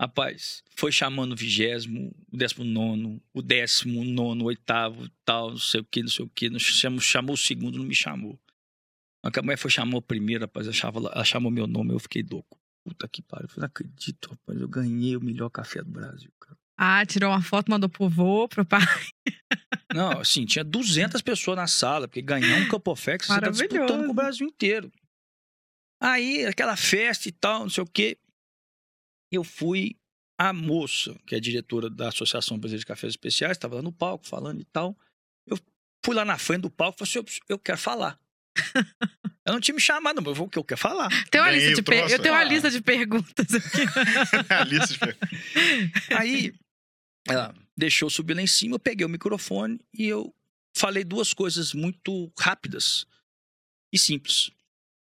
Rapaz, foi chamando o vigésimo, o décimo nono, o décimo nono, o oitavo, tal, não sei o que, não sei o que. Não chamou, chamou o segundo, não me chamou. A mulher foi chamar o primeiro, rapaz, ela, chamava, ela chamou meu nome, eu fiquei louco. Puta que pariu, eu falei, não acredito, rapaz, eu ganhei o melhor café do Brasil, cara. Ah, tirou uma foto, mandou pro vô, pro pai. Não, assim, tinha 200 pessoas na sala, porque ganhar um Cup of Excellence, você tá disputando com o Brasil inteiro. Aí, aquela festa e tal, não sei o quê. Eu fui, a moça, que é diretora da Associação Brasileira de Cafés Especiais, estava lá no palco falando e tal. Eu fui lá na frente do palco e falei assim, eu, eu quero falar. Ela não tinha me chamado, mas eu vou o que eu quero falar. Tem uma lista de per... Eu tenho uma Ah. lista de perguntas aqui. Alice, Aí, ela deixou eu subir lá em cima, eu peguei o microfone e eu falei duas coisas muito rápidas e simples.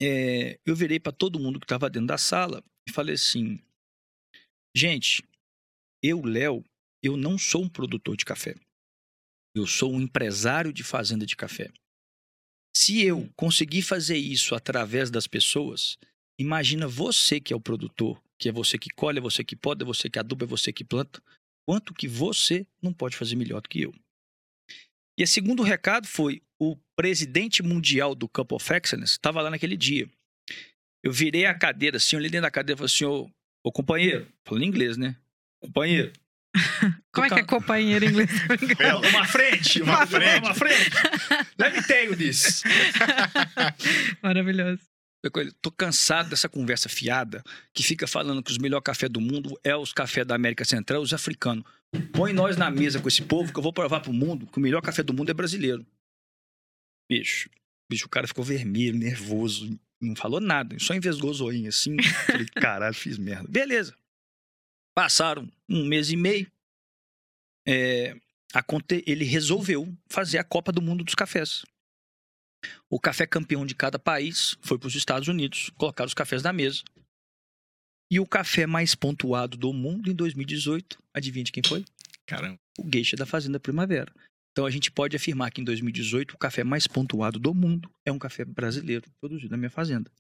É, eu virei para todo mundo que estava dentro da sala e falei assim: gente, eu, Léo, eu não sou um produtor de café. Eu sou um empresário de fazenda de café. Se eu conseguir fazer isso através das pessoas, imagina você que é o produtor, que é você que colhe, é você que poda, é você que aduba, é você que planta, quanto que você não pode fazer melhor do que eu. E o segundo recado foi o presidente mundial do Cup of Excellence estava lá naquele dia. Eu virei a cadeira assim, olhei dentro da cadeira e falei assim, ô, companheiro, falando em inglês, né? Companheiro. Como é que é companheiro em inglês? uma frente, uma, frente. Uma frente. Let me tell you this. Maravilhoso. Tô cansado dessa conversa fiada que fica falando que os melhores cafés do mundo é os cafés da América Central, os africanos. Põe nós na mesa com esse povo que eu vou provar pro mundo que o melhor café do mundo é brasileiro. Bicho, bicho, o cara ficou vermelho, nervoso, não falou nada, só envesgou o zoinho assim. Falei, caralho, fiz merda. Beleza. Passaram um mês e meio. É, ele resolveu fazer a Copa do Mundo dos Cafés. O café campeão de cada país foi para os Estados Unidos, colocar os cafés na mesa. E o café mais pontuado do mundo em 2018, adivinha de quem foi? Caramba. O Geisha da Fazenda Primavera. Então a gente pode afirmar que em 2018 o café mais pontuado do mundo é um café brasileiro produzido na minha fazenda.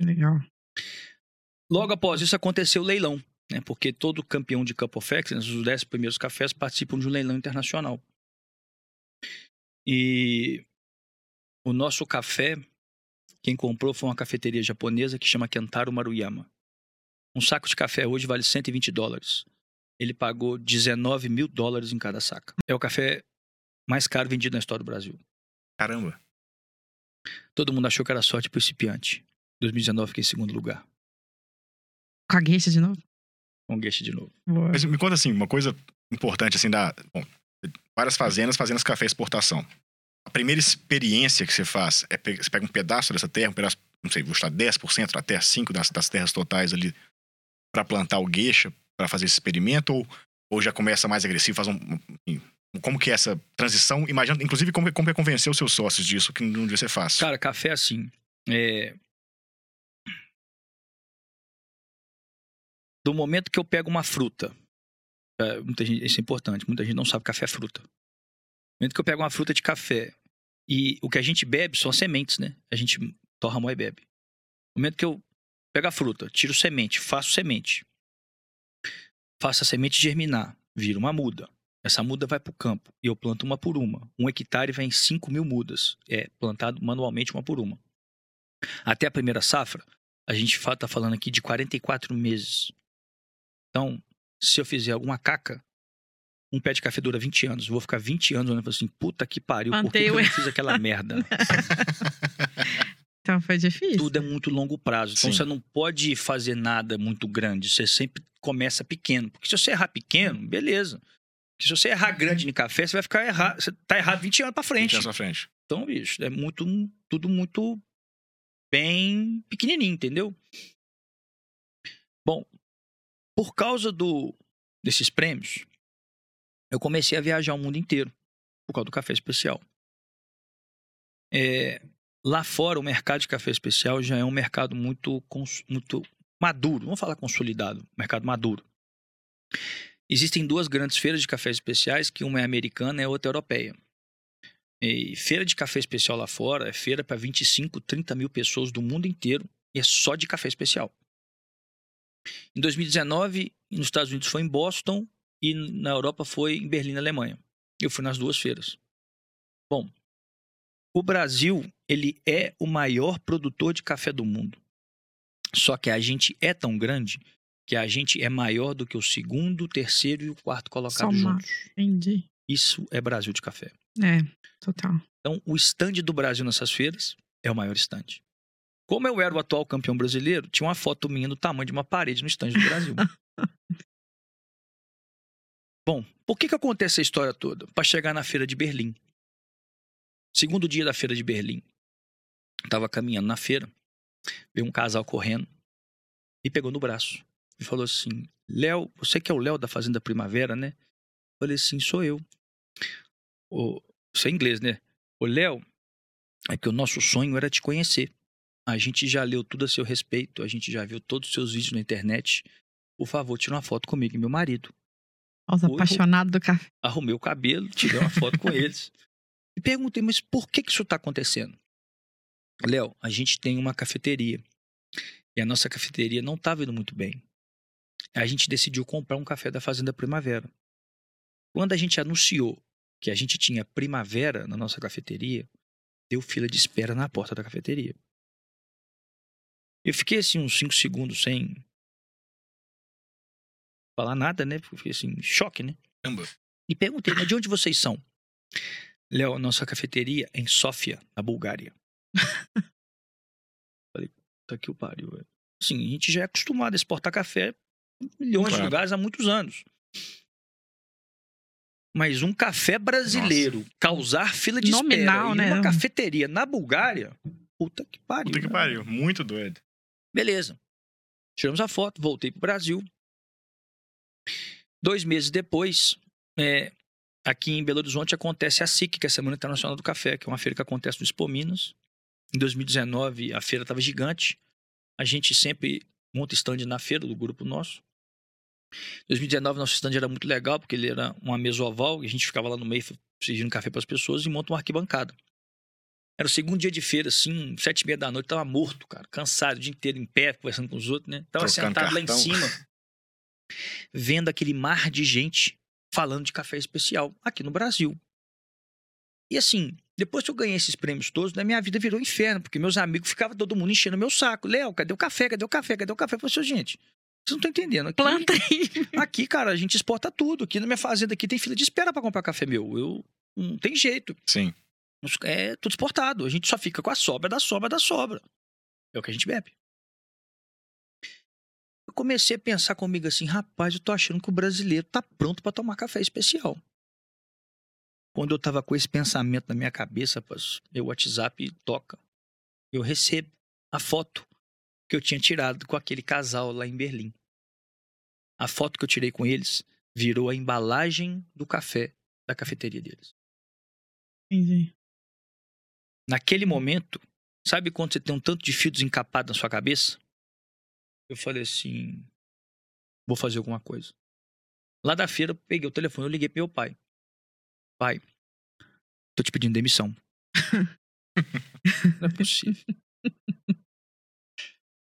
Legal. Logo após isso aconteceu o leilão, né? Porque todo campeão de Cup of Excellence, os 10 primeiros cafés participam de um leilão internacional. E o nosso café, quem comprou foi uma cafeteria japonesa que chama Kentaro Maruyama. Um saco de café hoje vale 120 dólares. Ele pagou 19 mil dólares em cada saca. É o café mais caro vendido na história do Brasil. Caramba. Todo mundo achou que era sorte principiante. 2019 fiquei em segundo lugar. Com a gueixa de novo? Com gueixa de novo. Boa. Mas me conta assim, uma coisa importante assim da, bom, várias fazendas, fazendas café exportação. A primeira experiência que você faz é pe- você pega um pedaço dessa terra, um pedaço, não sei, vou chutar 10% da terra, 5 das, das terras totais ali para plantar o gueixa, para fazer esse experimento ou, ou já começa mais agressivo, faz um, um- enfim, como que é essa transição? Imagina, inclusive, como, como é convencer os seus sócios disso, que não devia ser fácil. Cara, café assim. É... Do momento que eu pego uma fruta, é, muita gente, isso é importante, muita gente não sabe que café é fruta. Do momento que eu pego uma fruta de café e o que a gente bebe são as sementes, né? A gente torra, moe e bebe. No momento que eu pego a fruta, tiro semente, faço semente, faço a semente germinar, vira uma muda. Essa muda vai para o campo e eu planto uma por uma. Um hectare vai em 5 mil mudas. É plantado manualmente uma por uma. Até a primeira safra, a gente está falando aqui de 44 meses. Então, se eu fizer alguma caca, um pé de café dura 20 anos. Eu vou ficar 20 anos olhando e falar assim, puta que pariu, por que, eu não fiz aquela merda? Então foi difícil. Tudo é muito longo prazo. Então Sim. você não pode fazer nada muito grande. Você sempre começa pequeno. Porque se você errar pequeno, beleza. Se você errar grande em café, você vai ficar errado. Você tá errado 20 anos pra frente. Na sua frente. Então, bicho, é muito, tudo muito bem pequenininho, entendeu? Bom, por causa do, desses prêmios, eu comecei a viajar o mundo inteiro por causa do café especial. É, lá fora, o mercado de café especial já é um mercado muito, muito maduro. Vamos falar consolidado, mercado maduro. Existem duas grandes feiras de cafés especiais, que uma é americana e a outra é europeia. E feira de café especial lá fora é feira para 25, 30 mil pessoas do mundo inteiro e é só de café especial. Em 2019, nos Estados Unidos foi em Boston e na Europa foi em Berlim, na Alemanha. Eu fui nas duas feiras. Bom, o Brasil, ele é o maior produtor de café do mundo. Só que a gente é tão grande que a gente é maior do que o segundo, o terceiro e o quarto colocado Soma. juntos. Entendi. Isso é Brasil de café. É, total. Então, o stand do Brasil nessas feiras é o maior stand. Como eu era o atual campeão brasileiro, tinha uma foto minha do tamanho de uma parede no stand do Brasil. Bom, por que, que acontece essa história toda? Para chegar na feira de Berlim. Segundo dia da feira de Berlim. Estava caminhando na feira, veio um casal correndo e pegou no braço. E falou assim: Léo, você que é o Léo da Fazenda Primavera, né? Eu falei assim: sou eu. Ô, isso é inglês, né? Ô, Léo, é que o nosso sonho era te conhecer. A gente já leu tudo a seu respeito, a gente já viu todos os seus vídeos na internet. Por favor, tira uma foto comigo e meu marido. Os apaixonados do café. arrumei o cabelo, tirei uma foto com eles. E perguntei, mas por que, que isso está acontecendo? Léo, a gente tem uma cafeteria. E a nossa cafeteria não estava indo muito bem. A gente decidiu comprar um café da Fazenda Primavera. Quando a gente anunciou que a gente tinha Primavera na nossa cafeteria, deu fila de espera na porta da cafeteria. Eu fiquei assim uns 5 segundos sem falar nada, né? Porque assim, em choque, né? E perguntei, mas de onde vocês são? Léo, nossa cafeteria é em Sófia, na Bulgária. Falei, tá que o pariu, velho. Assim, a gente já é acostumado a exportar café milhões de Claro. lugares há muitos anos. Mas um café brasileiro causar fila de Nominal, espera em né? uma cafeteria na Bulgária, puta que pariu. Puta que né? pariu. Muito doido. Beleza. Tiramos a foto, voltei pro Brasil. Dois meses depois, é, aqui em Belo Horizonte acontece a SIC, que é a Semana Internacional do Café, que é uma feira que acontece no Expo Minas. Em 2019, a feira estava gigante. A gente sempre monta stand na feira do grupo nosso. Em 2019, nosso stand era muito legal, porque ele era uma mesa oval, e a gente ficava lá no meio servindo café para as pessoas e monta uma arquibancada. Era o segundo dia de feira, assim, sete e meia da noite, tava morto, cara, cansado, o dia inteiro em pé, conversando com os outros, né? Tava Trocando sentado lá em cartão. cima, vendo aquele mar de gente falando de café especial aqui no Brasil. E assim, depois que eu ganhei esses prêmios todos, né, minha vida virou inferno, porque meus amigos ficavam todo mundo enchendo meu saco. Léo, cadê o café? Cadê o café? Cadê o café? Eu falei, "Seu, gente, vocês não estão entendendo. Aqui, Planta aí. aqui, cara, a gente exporta tudo. Aqui na minha fazenda aqui tem fila de espera para comprar café meu. Eu não tem jeito. Sim. É tudo exportado. A gente só fica com a sobra da sobra da sobra. É o que a gente bebe. Eu comecei a pensar comigo assim, rapaz, eu tô achando que o brasileiro tá pronto para tomar café especial. Quando eu tava com esse pensamento na minha cabeça, rapaz, meu WhatsApp toca. Eu recebo a foto que eu tinha tirado com aquele casal lá em Berlim. A foto que eu tirei com eles virou a embalagem do café da cafeteria deles. Entendi. Naquele momento, sabe quando você tem um tanto de fio desencapado na sua cabeça? Eu falei assim: vou fazer alguma coisa. Lá da feira, eu peguei o telefone, eu liguei pro meu pai. Pai, tô te pedindo demissão. Não é possível.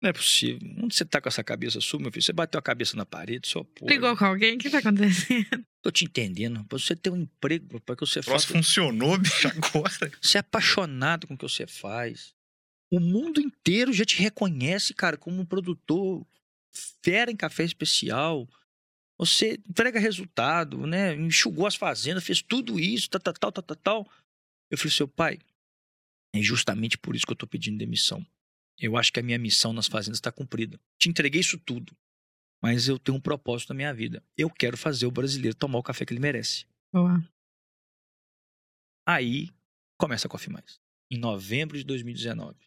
Não é possível. Onde você tá com essa cabeça sua, meu filho? Você bateu a cabeça na parede, só pô. Brigou com alguém? O que tá acontecendo? Tô te entendendo. Pra você ter um emprego, para que você faça funcionou, bicho, agora. Você é apaixonado com o que você faz. O mundo inteiro já te reconhece, cara, como um produtor fera em café especial. Você entrega resultado, né? Enxugou as fazendas, fez tudo isso, tal, tal, tal, tal, tal, tal. Eu falei, seu pai, é justamente por isso que eu tô pedindo demissão. Eu acho que a minha missão nas fazendas está cumprida. Te entreguei isso tudo. Mas eu tenho um propósito na minha vida. Eu quero fazer o brasileiro tomar o café que ele merece. Boa. Aí começa a Coffee Mais. Em novembro de 2019.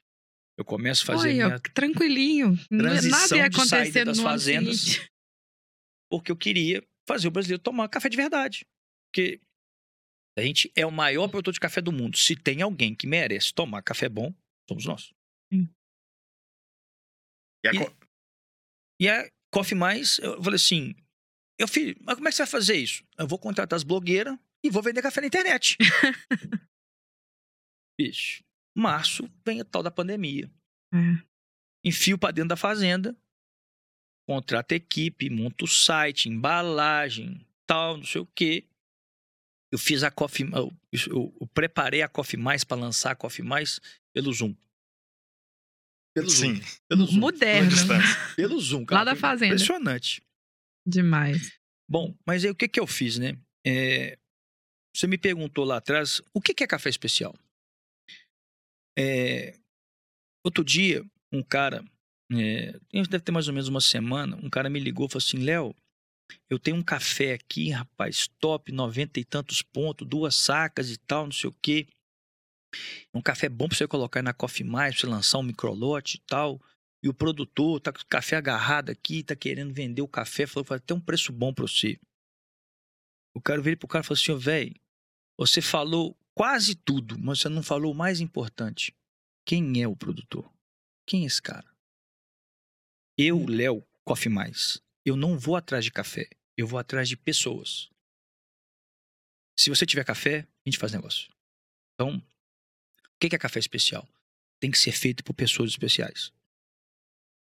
Eu começo a fazer Oi, minha. tranquilinho. transição Nada ia acontecer das fazendas. seguinte. Porque eu queria fazer o brasileiro tomar café de verdade. Porque a gente é o maior produtor de café do mundo. Se tem alguém que merece tomar café bom, somos nós. E a E- co- E a Coffee Mais, eu falei assim: eu filho, mas como é que você vai fazer isso? Eu vou contratar as blogueiras e vou vender café na internet. Bicho, março vem a tal da pandemia. É. enfio para dentro da fazenda, contrato equipe, monto o site, embalagem, tal, não sei o quê. Eu fiz a Coffee, eu, eu- eu preparei a Coffee Mais para lançar a Coffee Mais pelo Zoom. Pelo Zoom. Sim, Pelo Zoom. Moderno. Pelo Zoom, Lá cara. da Foi fazenda. Impressionante. Demais. Bom, mas aí o que que eu fiz, né? É, você me perguntou lá atrás, o que que é café especial? É, outro dia, um cara, é, deve ter mais ou menos uma semana, um cara me ligou e falou assim, Léo, eu tenho um café aqui, rapaz, top, 90 e tantos pontos, duas sacas e tal, não sei o quê. Um café bom pra você colocar aí na Coffee Mais, pra você lançar um microlote e tal. E o produtor tá com o café agarrado aqui, tá querendo vender o café, falou, vai ter um preço bom pra você. O cara veio pro cara e falou assim, velho, você falou quase tudo, mas você não falou o mais importante. Quem é o produtor? Quem é esse cara? Eu, Léo, Coffee Mais, eu não vou atrás de café. Eu vou atrás de pessoas. Se você tiver café, a gente faz negócio. Então, o que é café especial? Tem que ser feito por pessoas especiais.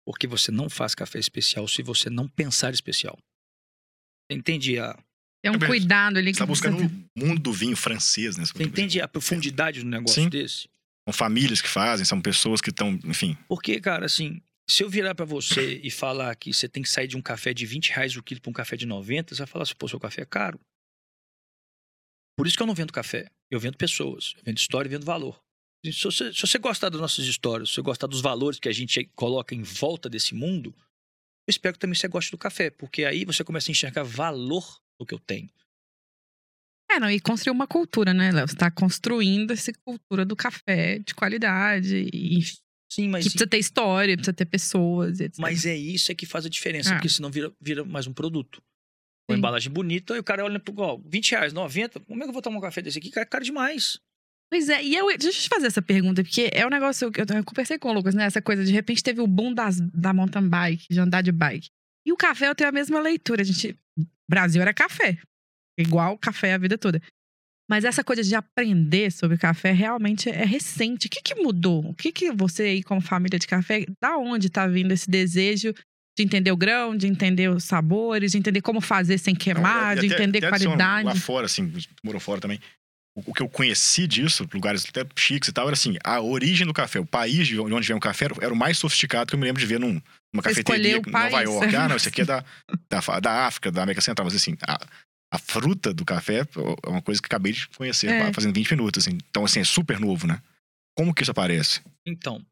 Porque você não faz café especial se você não pensar especial. Entende a, É um É cuidado ali Você que tá buscando você- o mundo do vinho francês, né? você entende a profundidade do negócio Sim. desse? São famílias que fazem, são pessoas que estão, enfim. Porque, cara, assim, se eu virar pra você e falar que você tem que sair de um café de 20 reais o quilo pra um café de 90, você vai falar assim, pô, seu café é caro. Por isso que eu não vendo café. Eu vendo pessoas, eu vendo história e vendo valor. Se você, se você gostar das nossas histórias, se você gostar dos valores que a gente coloca em volta desse mundo, eu espero que também você goste do café, porque aí você começa a enxergar valor no que eu tenho. É, não, e construir uma cultura, né, Léo? Você tá construindo essa cultura do café de qualidade. E Sim, mas, que precisa ter história, precisa ter pessoas, etc. mas é isso é que faz a diferença, Ah. porque senão vira, vira mais um produto. Uma Sim. embalagem bonita, e o cara olha pro ó, 20 reais, 90, como é que eu vou tomar um café desse aqui? Cara, é caro demais. Pois é, e eu, deixa eu te fazer essa pergunta, porque é um negócio que eu, eu conversei com o Lucas, né? Essa coisa, de repente teve o boom das, da mountain bike, de andar de bike. E o café eu tenho a mesma leitura. A gente. Brasil era café. Igual café a vida toda. Mas essa coisa de aprender sobre café realmente é recente. O que, que mudou? O que, que você aí, como família de café, da onde tá vindo esse desejo de entender o grão, de entender os sabores, de entender como fazer sem queimar, Não, de entender até qualidade? Lá fora, assim, morou fora também. O, que eu conheci disso, lugares até chiques e tal, era assim, a origem do café, o país de onde vem o café era, o mais sofisticado que eu me lembro de ver num, numa Você cafeteria em Nova. York. Ah, não, isso aqui é da, da, da África, da América Central. Mas assim, a, a fruta do café é uma coisa que acabei de conhecer, É. fazendo 20 minutos. Assim. Então, assim, é super novo, né? Como que isso aparece? Então,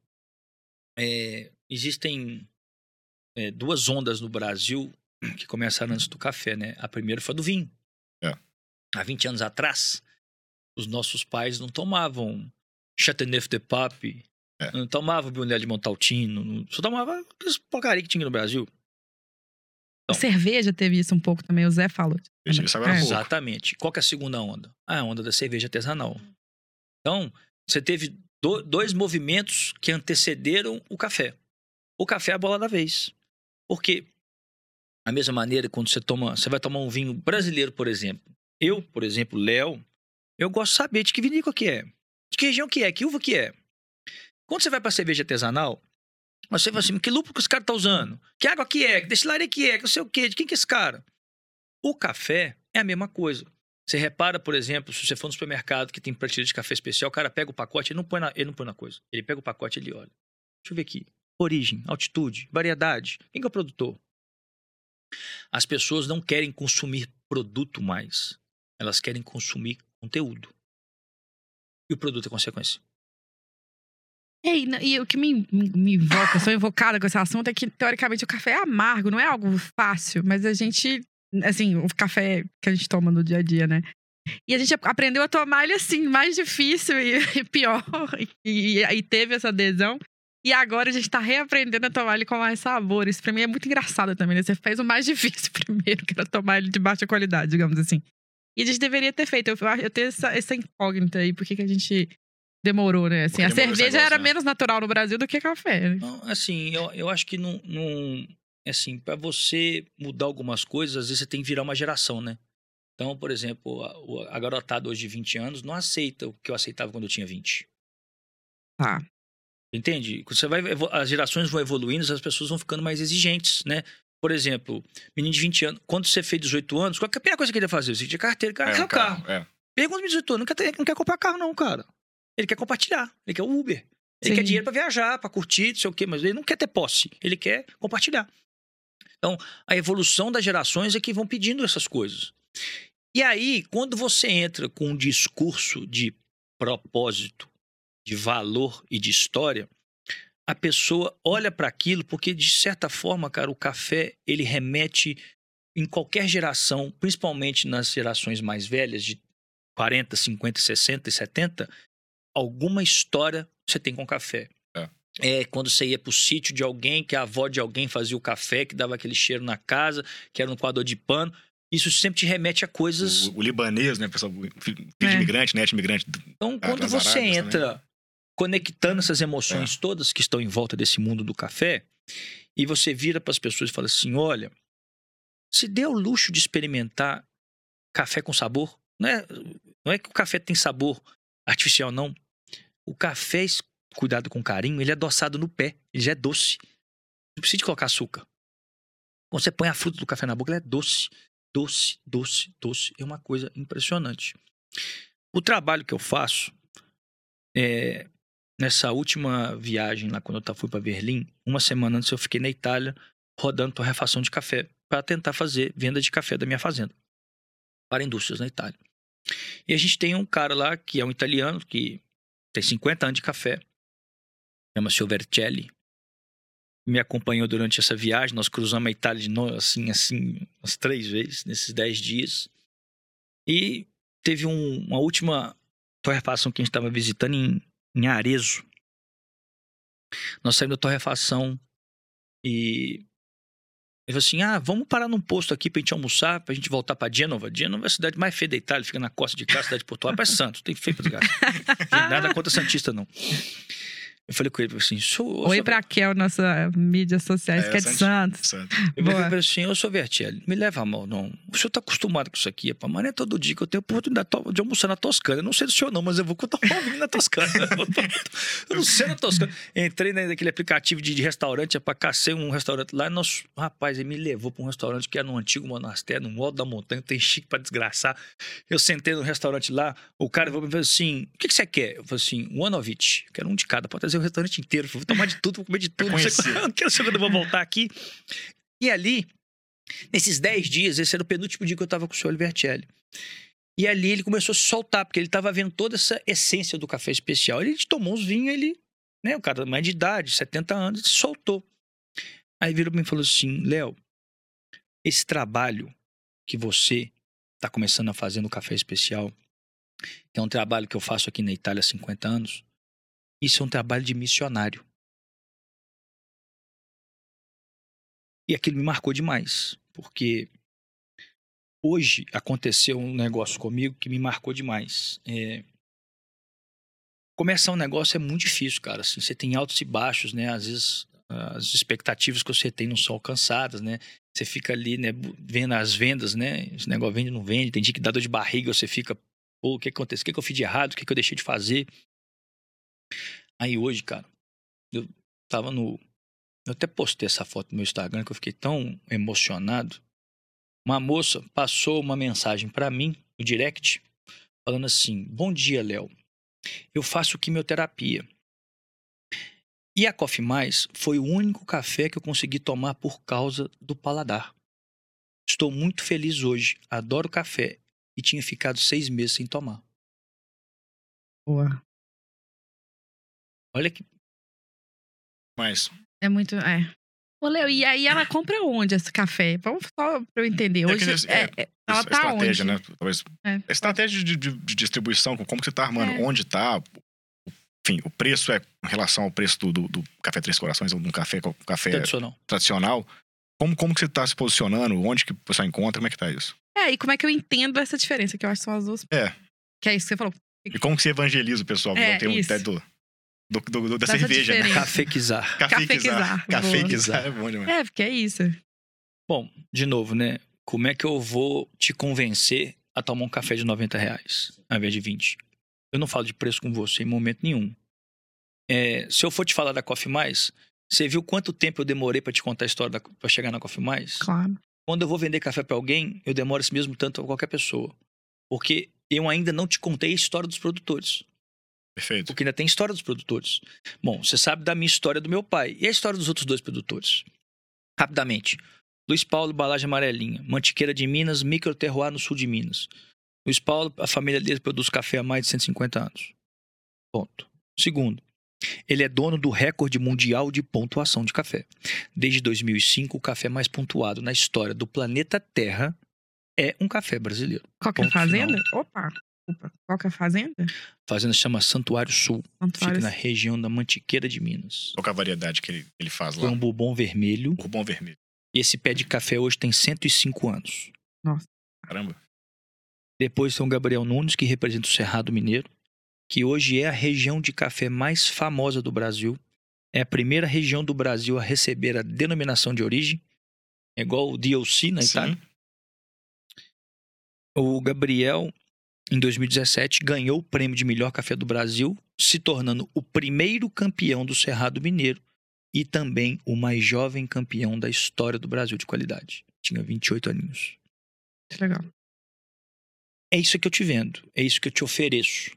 é, existem é, duas ondas no Brasil que começaram antes do café, né? A primeira foi do vinho. É. Há 20 anos atrás, os nossos pais não tomavam Chateauneuf de Pape, É. não tomavam Brunel de Montaltino, não- só tomava aqueles porcaria que tinha no Brasil. A cerveja teve isso um pouco também, o Zé falou. É. Exatamente. Qual que é a segunda onda? Ah, a onda da cerveja artesanal. Então, você teve do- dois movimentos que antecederam o café. O café é a bola da vez. Porque, da mesma maneira, quando você toma, você vai tomar um vinho brasileiro, por exemplo. Eu, por exemplo, Léo, eu gosto de saber de que vinícola que é. De que região que é, que uva que é. Quando você vai para cerveja artesanal, você fala assim, que lúpulo que esse cara tá usando? Que água que é? Que destilaria que é? Que não sei o quê? De quem que é esse cara? O café é a mesma coisa. Você repara, por exemplo, se você for no supermercado que tem prateleira de café especial, o cara pega o pacote, ele não põe na, ele não põe na coisa. Ele pega o pacote ele olha. Deixa eu ver aqui. Origem, altitude, variedade. Quem que é o produtor? As pessoas não querem consumir produto mais. Elas querem consumir conteúdo. E o produto é consequência. É, e, e o que me, me, me invoca, sou invocada com esse assunto, é que, teoricamente, o café é amargo, não é algo fácil, mas a gente, assim, o café que a gente toma no dia a dia, né? E a gente aprendeu a tomar ele assim, mais difícil e, e pior, e, e aí teve essa adesão. E agora a gente tá reaprendendo a tomar ele com mais sabor. Isso pra mim é muito engraçado também, né? Você fez o mais difícil primeiro, que era tomar ele de baixa qualidade, digamos assim. E a gente deveria ter feito. Eu, eu tenho essa, essa incógnita aí, por que a gente demorou, né? Assim, a cerveja negócio, era né? menos natural no Brasil do que café. né? Não, assim, eu, eu acho que não, não. Assim, para você mudar algumas coisas, às vezes você tem que virar uma geração, né? Então, por exemplo, a, o- a garotada hoje de 20 anos não aceita o que eu aceitava quando eu tinha 20. Tá. Entende? Você vai, as gerações vão evoluindo, as pessoas vão ficando mais exigentes, né? Por exemplo, menino de 20 anos, quando você fez 18 anos, qual é a primeira coisa que ele ia fazer? Você tinha carteira, cara, É, quer um o carro. É. Pergunta de 18 anos, não quer, ter- não quer comprar carro, não, cara. Ele quer compartilhar, ele quer o Uber. Ele Sim. quer dinheiro pra viajar, pra curtir, não sei o quê, mas ele não quer ter posse, ele quer compartilhar. Então, a evolução das gerações é que vão pedindo essas coisas. E aí, quando você entra com um discurso de propósito, de valor e de história, a pessoa olha para aquilo porque, de certa forma, cara, o café ele remete em qualquer geração, principalmente nas gerações mais velhas, de 40, 50, 60 e 70, alguma história você tem com café. É. É quando você ia pro sítio de alguém, que a avó de alguém fazia o café, que dava aquele cheiro na casa, que era um coador de pano. Isso sempre te remete a coisas. O, o libanês, né, pessoal? Filho de É. imigrante, net imigrante. Então, quando você entra conectando essas emoções todas que estão em volta desse mundo do café, e você vira para as pessoas e fala assim: olha, se dê o luxo de experimentar café com sabor. Não é, não é que o café tem sabor artificial, não. O café, cuidado com carinho, ele é adoçado no pé. Ele já é doce. Não precisa de colocar açúcar. Quando você põe a fruta do café na boca, ele é doce. Doce, doce, doce. É uma coisa impressionante. O trabalho que eu faço, é, nessa última viagem lá, quando eu fui para Berlim, uma semana antes eu fiquei na Itália rodando torrefação de café para tentar fazer venda de café da minha fazenda para indústrias na Itália. E a gente tem um cara lá que é um italiano que tem 50 anos de café, chama-se Vercelli. Me acompanhou durante essa viagem, nós cruzamos a Itália de novo, assim, assim, umas três vezes nesses 10 dias. E teve um, uma última torrefação que a gente estava visitando em, em Arezzo. Nós saímos da torrefação e ele falou assim: ah, vamos parar num posto aqui pra gente almoçar, pra gente voltar pra Gênova. Gênova é a cidade mais feia da Itália, fica na costa de cá, cidade portuária, parece Santos, tem feio pra desgastar. Nada contra Santista, não. Eu falei com ele assim: sou. Oi sou... pra Kel, nossa mídias sociais, É, que é de Santos. Santos. Eu Boa. falei assim: eu sou Vertelli, me leva a mão, não. O senhor tá acostumado com isso aqui, pá, mas não é todo dia que eu tenho oportunidade de almoçar na Toscana. Eu não sei do senhor, não, mas eu vou contar um vinho na Toscana. eu não sei na Toscana. Entrei na- naquele aplicativo de, de restaurante, é pra cacei um restaurante lá. E nós, rapaz, ele me levou pra um restaurante que era num antigo monastério, no alto da montanha, tem chique pra desgraçar. Eu sentei no restaurante lá, o cara falou assim: o que, que você quer? Eu falei assim: um Anovich, quero um de cada, pode trazer o restaurante inteiro. Vou tomar de tudo, vou comer de tudo. Não sei não quero saber quando eu vou voltar aqui. E ali, nesses 10 dias, esse era o penúltimo dia que eu tava com o senhor Olivertelli. E ali ele começou a se soltar, porque ele tava vendo toda essa essência do café especial. Ele tomou uns vinhos, ele, né, o cara mais de idade, 70 anos, ele soltou. Aí virou pra mim e falou assim: Léo, esse trabalho que você tá começando a fazer no café especial, que é um trabalho que eu faço aqui na Itália há 50 anos, isso é um trabalho de missionário. E aquilo me marcou demais, porque hoje aconteceu um negócio comigo que me marcou demais. É... Começar um negócio é muito difícil, cara. Assim, você tem altos e baixos, né? Às vezes as expectativas que você tem não são alcançadas, né? Você fica ali, né, vendo as vendas, né? Esse negócio vende não vende, tem dia que dá dor de barriga, você fica, pô, o que aconteceu? O que eu fiz de errado? O que eu deixei de fazer? Aí hoje, cara, eu tava no. Eu até postei essa foto no meu Instagram que eu fiquei tão emocionado. Uma moça passou uma mensagem pra mim no direct, falando assim: Bom dia, Léo. Eu faço quimioterapia. E a Coffee Mais foi o único café que eu consegui tomar por causa do paladar. Estou muito feliz hoje. Adoro café e tinha ficado seis meses sem tomar. Boa. Olha que Mas É muito. É. Ô, Leo, e aí ela compra onde esse café? Vamos só pra eu entender. É Hoje. é- é, é- ela tá estratégia, onde? né? Talvez. É. A estratégia de, de- de distribuição, como que você tá armando, É. onde tá. Enfim, o preço é em relação ao preço do, do, do café Três Corações ou de um café, um café tradicional. tradicional. Como, como que você tá se posicionando? Onde que o pessoal encontra? Como é que tá isso? É, e como é que eu entendo essa diferença? Que eu acho que são as duas. É. Que é isso que você falou. E como que você evangeliza o pessoal? É, Não tem um isso. ideia do, do, do- da Dessa cerveja, né? Cafequizar. Cafequizar, Café boa. quizar é bom demais. É, porque é isso. Bom, de novo, né? Como é que eu vou te convencer a tomar um café de 90 reais ao invés de 20? Eu não falo de preço com você em momento nenhum. É, se eu for te falar da Coffee Mais, você viu quanto tempo eu demorei para te contar a história para chegar na Coffee Mais? Claro. Quando eu vou vender café para alguém, eu demoro esse mesmo tanto a qualquer pessoa. Porque eu ainda não te contei a história dos produtores. Perfeito. Porque ainda tem história dos produtores. Bom, você sabe da minha história do meu pai. E a história dos outros dois produtores? Rapidamente. Luiz Paulo, Balagem Amarelinha. Mantiqueira de Minas, Microterroir no sul de Minas. Luiz Paulo, a família dele produz café há mais de 150 anos. Ponto. Segundo, ele é dono do recorde mundial de pontuação de café. Desde 2005, o café mais pontuado na história do planeta Terra é um café brasileiro. Qual que é Ponto fazenda? Opa. Opa. Qual que é a fazenda? A fazenda se chama Santuário Sul. Fica Santuário. na região da Mantiqueira de Minas. Qual que é a variedade que ele, ele faz lá? um bourbon vermelho. Rubão Vermelho. E esse pé de café hoje tem 105 anos. Caramba. Depois tem o Gabriel Nunes, que representa o Cerrado Mineiro, que hoje é a região de café mais famosa do Brasil. É a primeira região do Brasil a receber a denominação de origem. É igual o DLC na Sim. Itália. O Gabriel, em 2017, ganhou o prêmio de melhor café do Brasil, se tornando o primeiro campeão do Cerrado Mineiro e também o mais jovem campeão da história do Brasil de qualidade. Tinha 28 aninhos. Que legal. É isso que eu te vendo, é isso que eu te ofereço.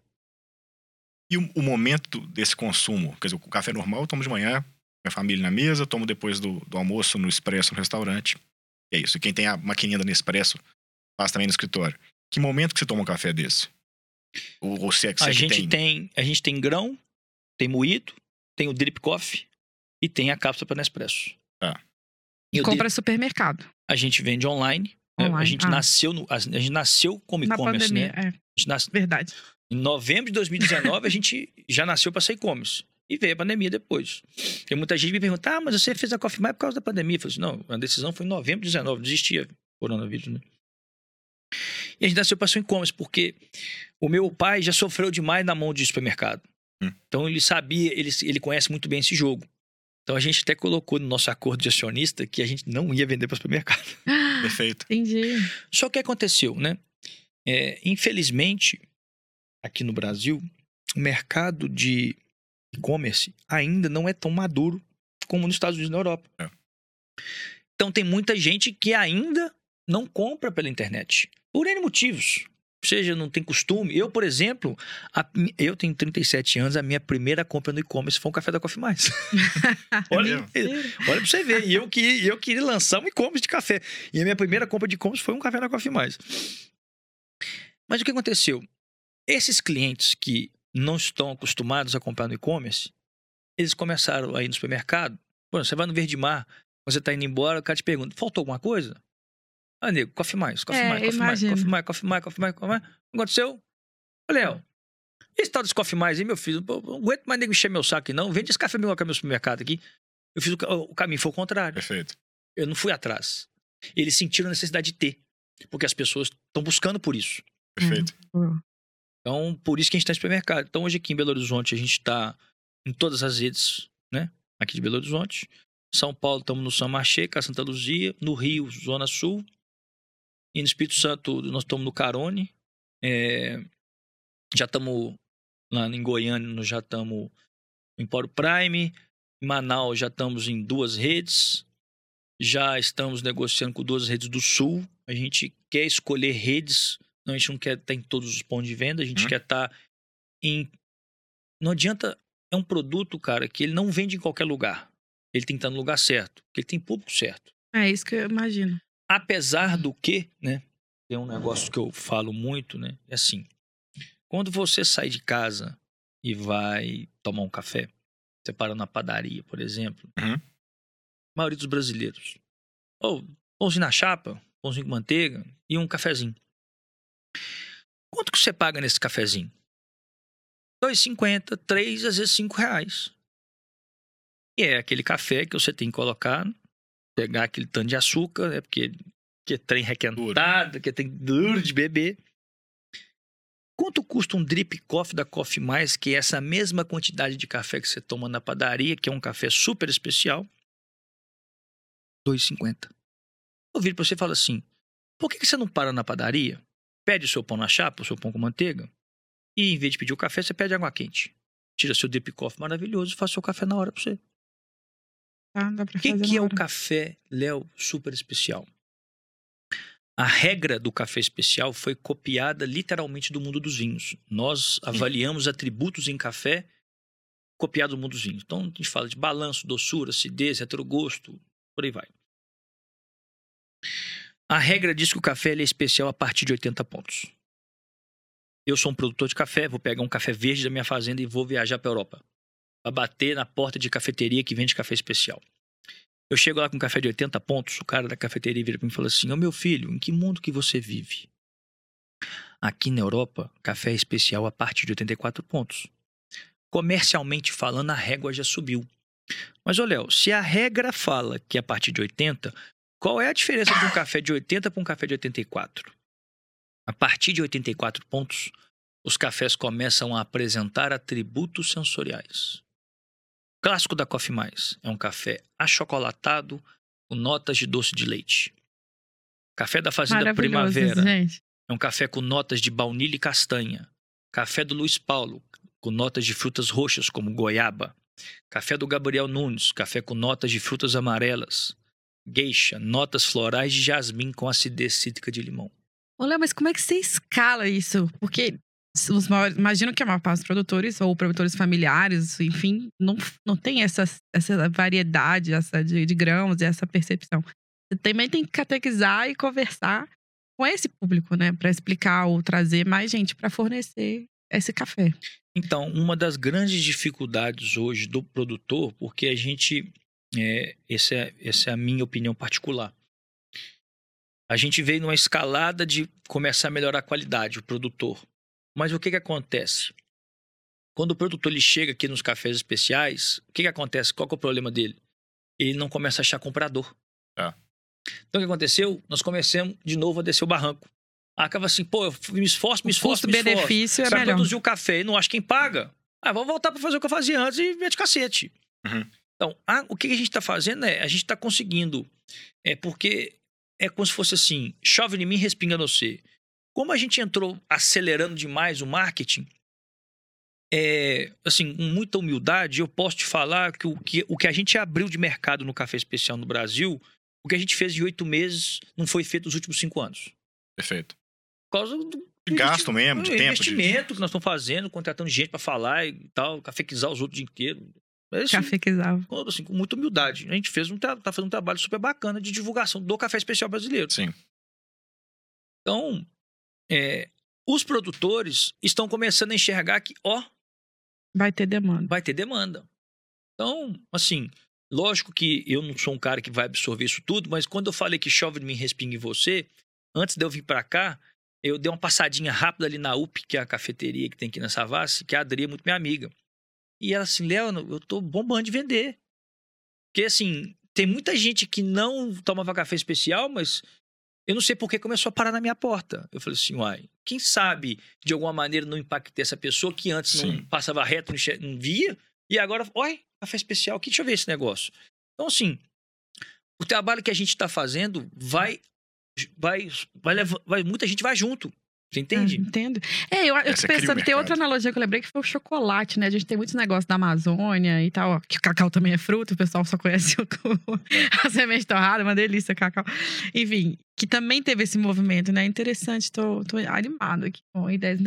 E o, o momento desse consumo? Quer dizer, o café normal eu tomo de manhã, minha família na mesa, tomo depois do, do almoço no expresso no restaurante. E é isso. E quem tem a maquininha da Nespresso faz também no escritório. Que momento que você toma um café desse? Ou, ou se é que se A é gente tem, a gente tem grão, tem moído, tem o drip coffee e tem a cápsula para Nespresso. Tá. E Compra drip- supermercado. a gente vende online. né? A Online, gente ah. nasceu no, a gente nasceu como Na e-commerce, pandemia. né? É, A gente nas- verdade. Em novembro de 2019, a gente já nasceu para ser e-commerce. E veio a pandemia depois. Tem muita gente me pergunta, ah, mas você fez a Coffee Mais por causa da pandemia. Eu falei assim, não, a decisão foi em novembro de 19, não existia coronavírus, né? E a gente nasceu para ser um e-commerce, porque o meu pai já sofreu demais na mão de supermercado. Hum. Então ele sabia, ele, ele conhece muito bem esse jogo. Então a gente até colocou no nosso acordo de acionista que a gente não ia vender para supermercado. Perfeito. Entendi. Só que aconteceu, né? É, infelizmente, aqui no Brasil, o mercado de e-commerce ainda não é tão maduro como nos Estados Unidos e na Europa. É. Então tem muita gente que ainda não compra pela internet. Por N motivos. Ou seja, não tem costume. Eu, por exemplo, a eu tenho 37 anos, a minha primeira compra no e-commerce foi um café da Coffee Mais. olha, olha pra você ver. E eu, que, eu queria lançar um e-commerce de café. E a minha primeira compra de e-commerce foi um café da Coffee Mais. Mas o que aconteceu? Esses clientes que não estão acostumados a comprar no e-commerce, eles começaram aí no supermercado. Pô, você vai no Verde Mar, quando você tá indo embora, o cara te pergunta: faltou alguma coisa? Ah, nego, coffee mais, coffee É, mais, coffee mais, coffee mais, coffee mais, coffee mais, coffee mais. O que aconteceu? Ô, Léo, esse tal desse coffee mais aí, meu filho, não aguento mais nego encher meu saco aqui, não. Vende esse café meu aqui no supermercado aqui. Eu fiz o, o caminho foi o contrário. Perfeito. Eu não fui atrás. Eles sentiram a necessidade de ter. Porque as pessoas estão buscando por isso. Perfeito. Hum. Então, por isso que a gente está no supermercado. Então, hoje aqui em Belo Horizonte, a gente está em todas as redes, né? Aqui de Belo Horizonte. São Paulo, estamos no São Marché, com a Santa Luzia. No Rio, Zona Sul. E no Espírito Santo, nós estamos no Carone. É, Já estamos lá em Goiânia, nós já estamos no Empório Prime. Em Manaus, já estamos em duas redes. Já estamos negociando com duas redes do Sul. A gente quer escolher redes não, a gente não quer estar em todos os pontos de venda, a gente Uhum. quer estar em. Não adianta. É um produto, cara, que ele não vende em qualquer lugar. Ele tem que estar no lugar certo, porque ele tem público certo. É isso que eu imagino. Apesar do que, né? Tem um negócio que eu falo muito, né? É assim. Quando você sai de casa e vai tomar um café, você para na padaria, por exemplo, Uhum. a maioria dos brasileiros. Ou pãozinho na chapa, pãozinho com manteiga e um cafezinho. Quanto que você paga nesse cafezinho? R$ 2,50, 3, às vezes 5 reais. E é aquele café que você tem que colocar, pegar aquele tanto de açúcar, né? Porque que é trem requentado, que trem duro de beber. Quanto custa um drip coffee da Coffee Mais, que é essa mesma quantidade de café que você toma na padaria, que é um café super especial? R$ 2,50. Eu viro pra você e falo assim: por que, que você não para na padaria, pede o seu pão na chapa, o seu pão com manteiga, e em vez de pedir o café, você pede água quente? Tira seu drip coffee maravilhoso e faz seu café na hora pra você. Tá? Dá pra O que, fazer que é o café Léo super especial? A regra do café especial foi copiada literalmente do mundo dos vinhos. Nós avaliamos atributos em café copiados do mundo dos vinhos. Então a gente fala de balanço, doçura, acidez, retrogosto, por aí vai. A regra diz que o café é especial a partir de 80 pontos. Eu sou um produtor de café, vou pegar um café verde da minha fazenda e vou viajar para Europa. Para bater na porta de cafeteria que vende café especial. Eu chego lá com um café de 80 pontos, o cara da cafeteria vira para mim e fala assim: Ô meu filho, em que mundo que você vive? Aqui na Europa, café é especial a partir de 84 pontos. Comercialmente falando, a régua já subiu. Mas, ô Léo, se a regra fala que é a partir de 80, qual é a diferença de um café de 80 para um café de 84? A partir de 84 pontos, os cafés começam a apresentar atributos sensoriais. Clássico da Coffee Mais é um café achocolatado, com notas de doce de leite. Café da Fazenda Primavera gente. é um café com notas de baunilha e castanha. Café do Luiz Paulo, com notas de frutas roxas, como goiaba. Café do Gabriel Nunes, café com notas de frutas amarelas. Geisha, notas florais de jasmim com acidez cítrica de limão. Ô, Léo, mas como é que você escala isso? Porque os maiores, imagino que a maior parte dos produtores ou produtores familiares, enfim, não, não tem essa, essa variedade essa de, de grãos e essa percepção. Você também tem que catequizar e conversar com esse público, né? Pra explicar ou trazer mais gente pra fornecer esse café. Então, uma das grandes dificuldades hoje do produtor, porque a gente. É, essa, é, essa é a minha opinião particular. A gente veio numa escalada de começar a melhorar a qualidade, o produtor. Mas o que, que acontece? Quando o produtor ele chega aqui nos cafés especiais, o que, que acontece? Qual que é o problema dele? Ele não começa a achar comprador. É. Então, o que aconteceu? Nós começamos de novo a descer o barranco. Acaba assim, pô, eu me esforço, me O esforço, me esforço. custo-benefício é melhor. produzir o café e não acho quem paga. Ah, vamos voltar para fazer o que eu fazia antes e ver de cacete. Uhum. Então, a- o que a gente está fazendo é, a gente está conseguindo. É porque é como se fosse assim: chove em mim, respinga no você. Como a gente entrou acelerando demais o marketing, é, assim, com muita humildade, eu posso te falar que o, que o que a gente abriu de mercado no café especial no Brasil, o que a gente fez em oito meses não foi feito nos últimos cinco anos. Perfeito. Por causa do De gasto mesmo, de o tempo. de- investimento que nós estamos fazendo, contratando gente para falar e tal, cafequizar os outros o dia inteiro. Mas, assim, Café que exala. com- assim, com muita humildade. A gente fez um, tra- tá fazendo um trabalho super bacana de divulgação do café especial brasileiro. Sim. Então, é, os produtores estão começando a enxergar que, ó, Vai ter demanda. vai ter demanda. Então, assim, lógico que eu não sou um cara que vai absorver isso tudo, mas quando eu falei que chove em mim, respinga em você, antes de eu vir pra cá, eu dei uma passadinha rápida ali na UP, que é a cafeteria que tem aqui na Savassi, que a Adri é muito minha amiga. E ela assim, Léo, eu tô bombando de vender. Porque, assim, tem muita gente que não tomava café especial, mas eu não sei por que começou a parar na minha porta. Eu falei assim, uai, quem sabe de alguma maneira não impactei essa pessoa que antes não Sim. passava reto, não, não via, e agora, oi, café especial, aqui, deixa eu ver esse negócio. Então, assim, o trabalho que a gente está fazendo vai, vai, vai, vai, muita gente vai junto. Você entende? Ah, entendo. É, eu, eu tô o pensando, tem outra analogia que eu lembrei que foi o chocolate, né? A gente tem muitos negócios da Amazônia e tal, ó, que o cacau também é fruto, o pessoal só conhece o, a semente torrada, uma delícia cacau. Enfim, que também teve esse movimento, né? Interessante, tô, tô animado aqui com ideias.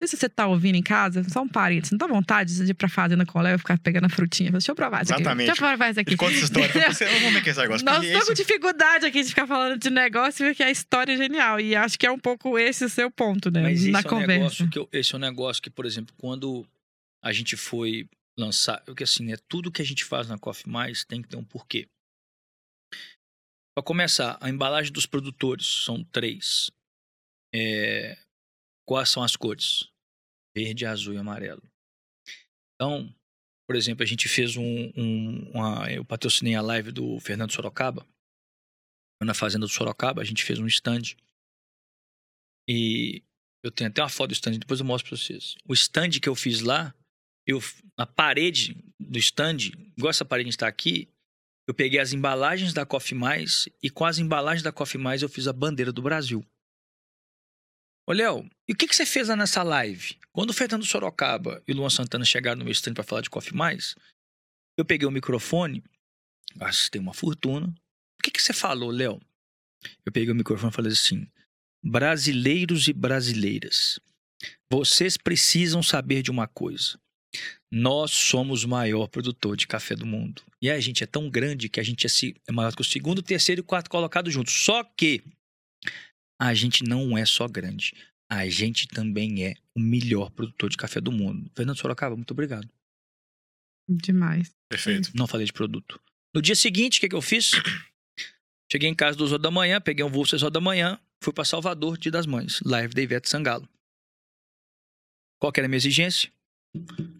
Não sei se você tá ouvindo em casa, só um parênteses, não dá vontade de ir pra fazenda com o Léo e ficar pegando a frutinha? Deixa eu provar isso aqui. Exatamente. Deixa eu provar isso aqui. Conta essa história. Vamos ver que é esse negócio. Nós estamos com dificuldade aqui de ficar falando de negócio, porque a história é genial. E acho que é um pouco esse o seu ponto, né? Mas esse na é um conversa. negócio que eu- esse é um negócio que, por exemplo, quando a gente foi lançar, porque assim, né, tudo que a gente faz na Coffee Mais tem que ter um porquê. Para começar, a embalagem dos produtores são três. É, quais são as cores? Verde, azul e amarelo. Então, por exemplo, a gente fez um, um uma, eu patrocinei a live do Fernando Sorocaba na fazenda do Sorocaba, a gente fez um stand e eu tenho até uma foto do stand, depois eu mostro pra vocês. O stand que eu fiz lá, eu, na parede do stand, igual essa parede está aqui, eu peguei as embalagens da Coffee Mais e com as embalagens da Coffee Mais eu fiz a bandeira do Brasil. Ô, Léo, e o que, que você fez lá nessa live? Quando o Fernando Sorocaba e o Luan Santana chegaram no meu stand para falar de Coffee Mais, eu peguei o microfone, gastei uma fortuna. O que, que você falou, Léo? Eu peguei o microfone e falei assim: brasileiros e brasileiras, vocês precisam saber de uma coisa. Nós somos o maior produtor de café do mundo. E a gente é tão grande que a gente é é maior que o segundo, terceiro e quarto colocado juntos. Só que a gente não é só grande. A gente também é o melhor produtor de café do mundo. Fernando Sorocaba, muito obrigado. Demais. Perfeito. Não falei de produto. No dia seguinte, o que, que eu fiz? Cheguei em casa duas horas da manhã, peguei um voo às horas da manhã, fui para Salvador, Dia das Mães, live da Ivete Sangalo. Qual que era a minha exigência?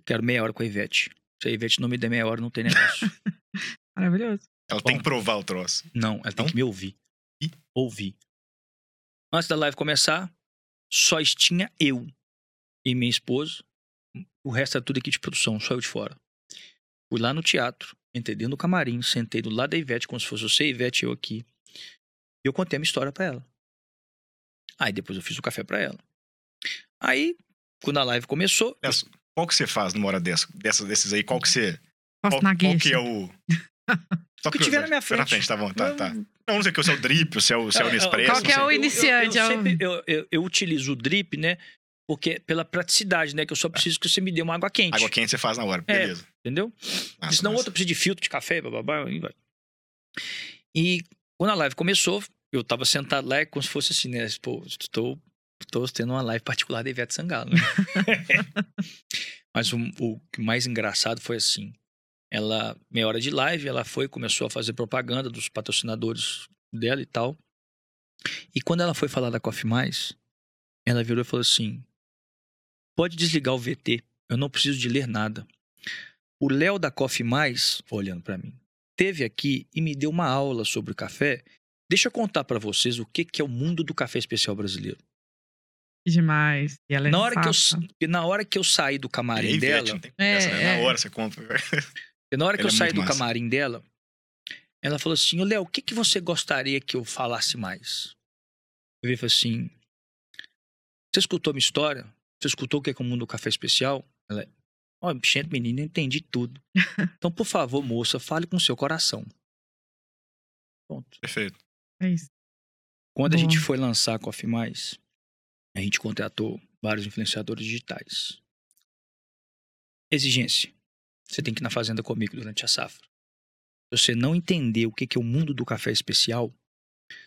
Quero meia hora com a Ivete. Se a Ivete não me der meia hora, não tem negócio. Maravilhoso. Ela tem Bom. que provar o troço. não, ela tem Não? que me ouvir. Ih. Ouvir. Antes da live começar, só tinha eu e minha esposa. O resto era tudo aqui de produção, só eu de fora. Fui lá no teatro, entrei dentro do camarim, sentei do lado da Ivete, como se fosse você, Ivete, eu aqui. E eu contei a minha história pra ela. Aí depois eu fiz o café pra ela. Aí, quando a live começou, Essa- Qual que você faz numa hora dessa, dessas, desses aí? Qual que você. Qual, na qual que é o. Só que tiver na minha Tá na frente. frente, tá bom, tá, eu- tá. Não, não sei o que, se é o drip, se é o, se é o É, é, Nespresso. Qual que é o iniciante? Eu, eu, é sempre- eu, eu- eu utilizo o drip, né? Porque pela praticidade, né? Que eu só preciso que você me dê uma água quente. Água quente você faz na hora, É. beleza. Entendeu? Ah, Senão o massa. outro precisa de filtro de café, bababá, e vai. E quando a live começou, eu tava sentado lá, é como se fosse assim, né? Pô, estou, estou tendo uma live particular da Ivete Sangalo, né? Mas o, o mais engraçado foi assim. Ela, meia hora de live, ela foi começou a fazer propaganda dos patrocinadores dela e tal. E quando ela foi falar da Coffee Mais, ela virou e falou assim: pode desligar o VT, eu não preciso de ler nada. O Léo da Coffee Mais, olhando pra mim, teve aqui e me deu uma aula sobre o café. Deixa eu contar pra vocês o que, que é o mundo do café especial brasileiro. Demais. E ela é Na hora, que eu, na hora que eu saí do E camarim aí, dela, não tem É, essa, né? é. Na hora você compra. na hora que Ele eu é saí do massa. camarim dela, ela falou assim: "Ô, Léo, o que, que você gostaria que eu falasse mais? Eu vi e falei assim: Você escutou minha história? Você escutou o que é mundo do café especial? Ela, ó, gente, menina, eu entendi tudo. Então, por favor, moça, fale com o seu coração. Pronto. Perfeito. É isso. Quando a Boa. gente foi lançar a Coffee Mais, a gente contratou vários influenciadores digitais. Exigência. Você tem que ir na fazenda comigo durante a safra. Se você não entender o que que é o mundo do café especial,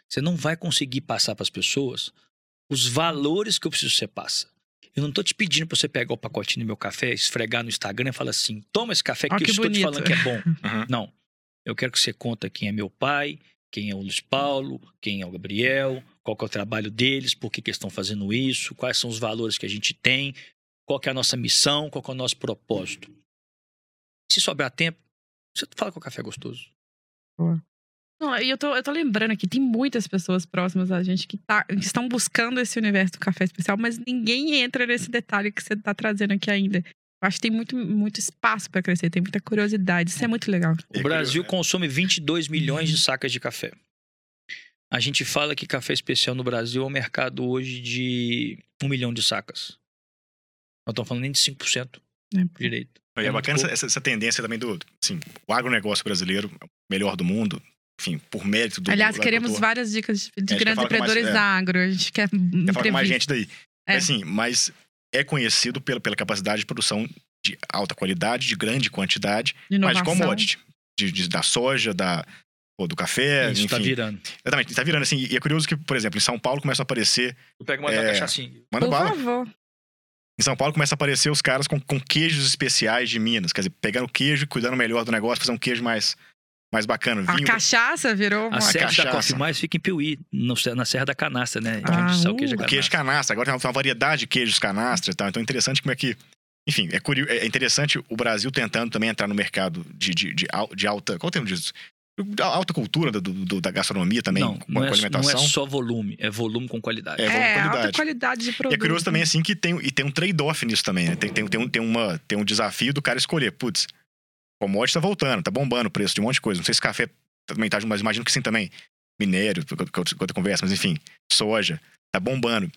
você não vai conseguir passar para as pessoas os valores que eu preciso que você passa. Eu não tô te pedindo para você pegar o pacotinho do meu café, esfregar no Instagram e falar assim: toma esse café que eu que estou te bonito. falando que é bom. Uhum. Não. Eu quero que você conta quem é meu pai, quem é o Luiz Paulo, quem é o Gabriel, qual que é o trabalho deles, por que, que eles estão fazendo isso, quais são os valores que a gente tem, qual que é a nossa missão, qual que é o nosso propósito. Se sobrar tempo, você fala que o café é gostoso. Não, e eu tô, eu tô lembrando aqui, tem muitas pessoas próximas a gente que, tá, que estão buscando esse universo do café especial, mas ninguém entra nesse detalhe que você tá trazendo aqui ainda. Eu acho que tem muito, muito espaço pra crescer, tem muita curiosidade. Isso é muito legal. E O é Brasil né? consome 22 milhões de sacas de café. A gente fala que café especial no Brasil é um mercado hoje de 1 milhão de sacas. Não estamos falando nem de 5% né? direito. E é É bacana essa, essa- tendência também do. Assim, o agronegócio brasileiro, é o melhor do mundo, enfim, por mérito do. Aliás, do queremos agricultor. várias dicas de, de É, grandes com mais- empreendedores é. da agro. A gente quer Quer falar com mais gente daí. É. Mas, assim, mas é conhecido pela, pela capacidade de produção de alta qualidade, de grande quantidade, de mas de inovação. commodity. De, de- da soja, da, pô, do café, Isso enfim. tá virando. Exatamente, tá virando assim. E é curioso que, por exemplo, em São Paulo começam a aparecer. Eu pego uma É. cachaçinha. Manda Por bala. favor. Em São Paulo começa a aparecer os caras com, com queijos especiais de Minas. Quer dizer, pegando o queijo, cuidando melhor do negócio, fazer um queijo mais, mais bacana. A Vinho. cachaça virou uma... A sede da cachaça. Coffee Mais fica em Piuí, no- na Serra da Canastra, né? Ah, Onde o uh, queijo O queijo canastra. canastra. Agora tem uma, variedade de queijos canastra e tal. Então é interessante como é que. Enfim, é, curio, é interessante o Brasil tentando também entrar no mercado de, de, de, de alta. Qual é o termo disso? Da Alta cultura do, do- da gastronomia também, Não, com, não com é, alimentação. não é só volume, é volume com qualidade. É, É, qualidade. alta qualidade de E produto. é curioso também, assim, que tem, e tem um trade-off nisso também, né? Tem, tem, tem, um, tem, uma, tem um desafio do cara escolher, putz, commodity tá voltando, tá bombando o preço de um monte de coisa. Não sei se café também tá, mas imagino que sim também. Minério, outra conversa, mas enfim, soja, tá bombando.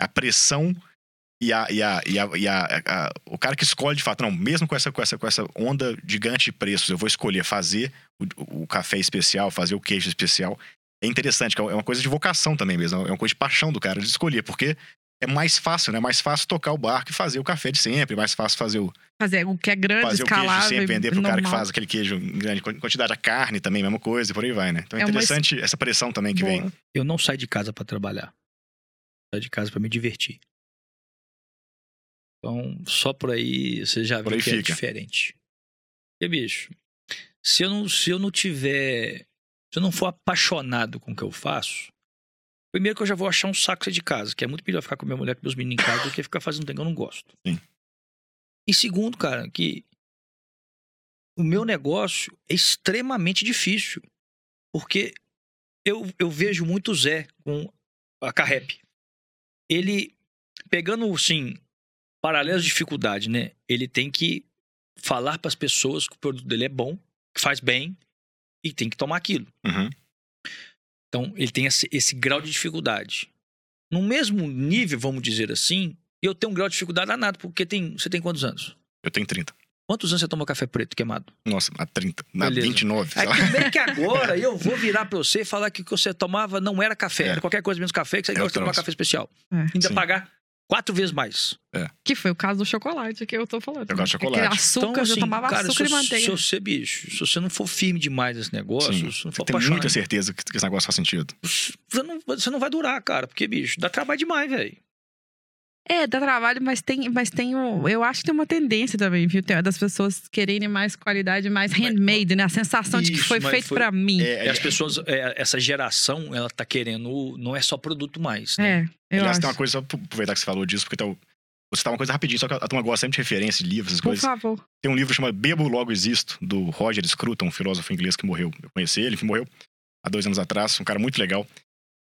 A pressão e a, e a, e a, e a- a- o cara que escolhe de fato, não, mesmo com essa, com essa, com essa onda gigante de preços, eu vou escolher fazer o, o café especial, fazer o queijo especial. É interessante, que é uma coisa de vocação também mesmo, é uma coisa de paixão do cara de escolher, porque é mais fácil, né? É mais fácil tocar o barco e fazer o café de sempre, é mais fácil fazer o, Fazer o que é grande, fazer o queijo de escalável. sempre, vender pro cara que normal. faz aquele queijo em grande quantidade, a carne também, mesma coisa, e por aí vai, né? Então é É uma interessante essa pressão também que vem. Boa. Eu não saio de casa para trabalhar. Saio de casa para me divertir. Então, só por aí você já Por aí que é fica. diferente. E, bicho, se eu, não, se eu não tiver. Se eu não for apaixonado com o que eu faço, primeiro que eu já vou achar um saco de casa, que é muito melhor ficar com minha mulher com meus meninos em casa do que ficar fazendo trem que eu não gosto. Sim. E segundo, cara, que o meu negócio é extremamente difícil. Porque eu, eu vejo muito o Zé com a Carrep. Ele, pegando, assim, paralelas de dificuldade, né? Ele tem que falar para as pessoas que o produto dele é bom, que faz bem e tem que tomar aquilo. Uhum. Então, ele tem esse, esse grau de dificuldade. No mesmo nível, vamos dizer assim, eu tenho um grau de dificuldade danado, porque tem, você tem quantos anos? Eu tenho 30. Quantos anos você tomou café preto queimado? Nossa, a 30. Na Beleza. 29. sei É lá. que bem que agora eu vou virar pra você e falar que o que você tomava não era café, É. era qualquer coisa menos café, que você É gosta de tomar café especial. É. Ainda Sim. pagar quatro vezes mais. Que foi o caso do chocolate que eu tô falando. Eu gosto de chocolate. Aquele açúcar, Então, assim, eu tomava cara, açúcar se, e se manteiga. você, bicho, se você não for firme demais nesse negócio, Sim. se não Você for tem muita certeza que que esse negócio faz sentido. você não, você não vai durar, cara, porque, bicho, dá trabalho demais, velho. É, dá trabalho, mas tem, mas tem um, eu acho que tem uma tendência também, viu? Tem- Das pessoas quererem mais qualidade, mais handmade, né? A sensação de que Isso, foi feito foi- pra mim. É, E as pessoas, é, essa geração, ela tá querendo, não é só produto mais, né? É, eu Aliás, acho. tem uma coisa, só pra aproveitar que você falou disso, porque tá, você tá uma coisa rapidinho, só que a turma gosta sempre de referência de livros, essas Por coisas. favor. Tem um livro chamado Bebo Logo Existo, do Roger Scruton, um filósofo inglês que morreu. Eu conheci ele, que morreu há dois anos atrás, um cara muito legal.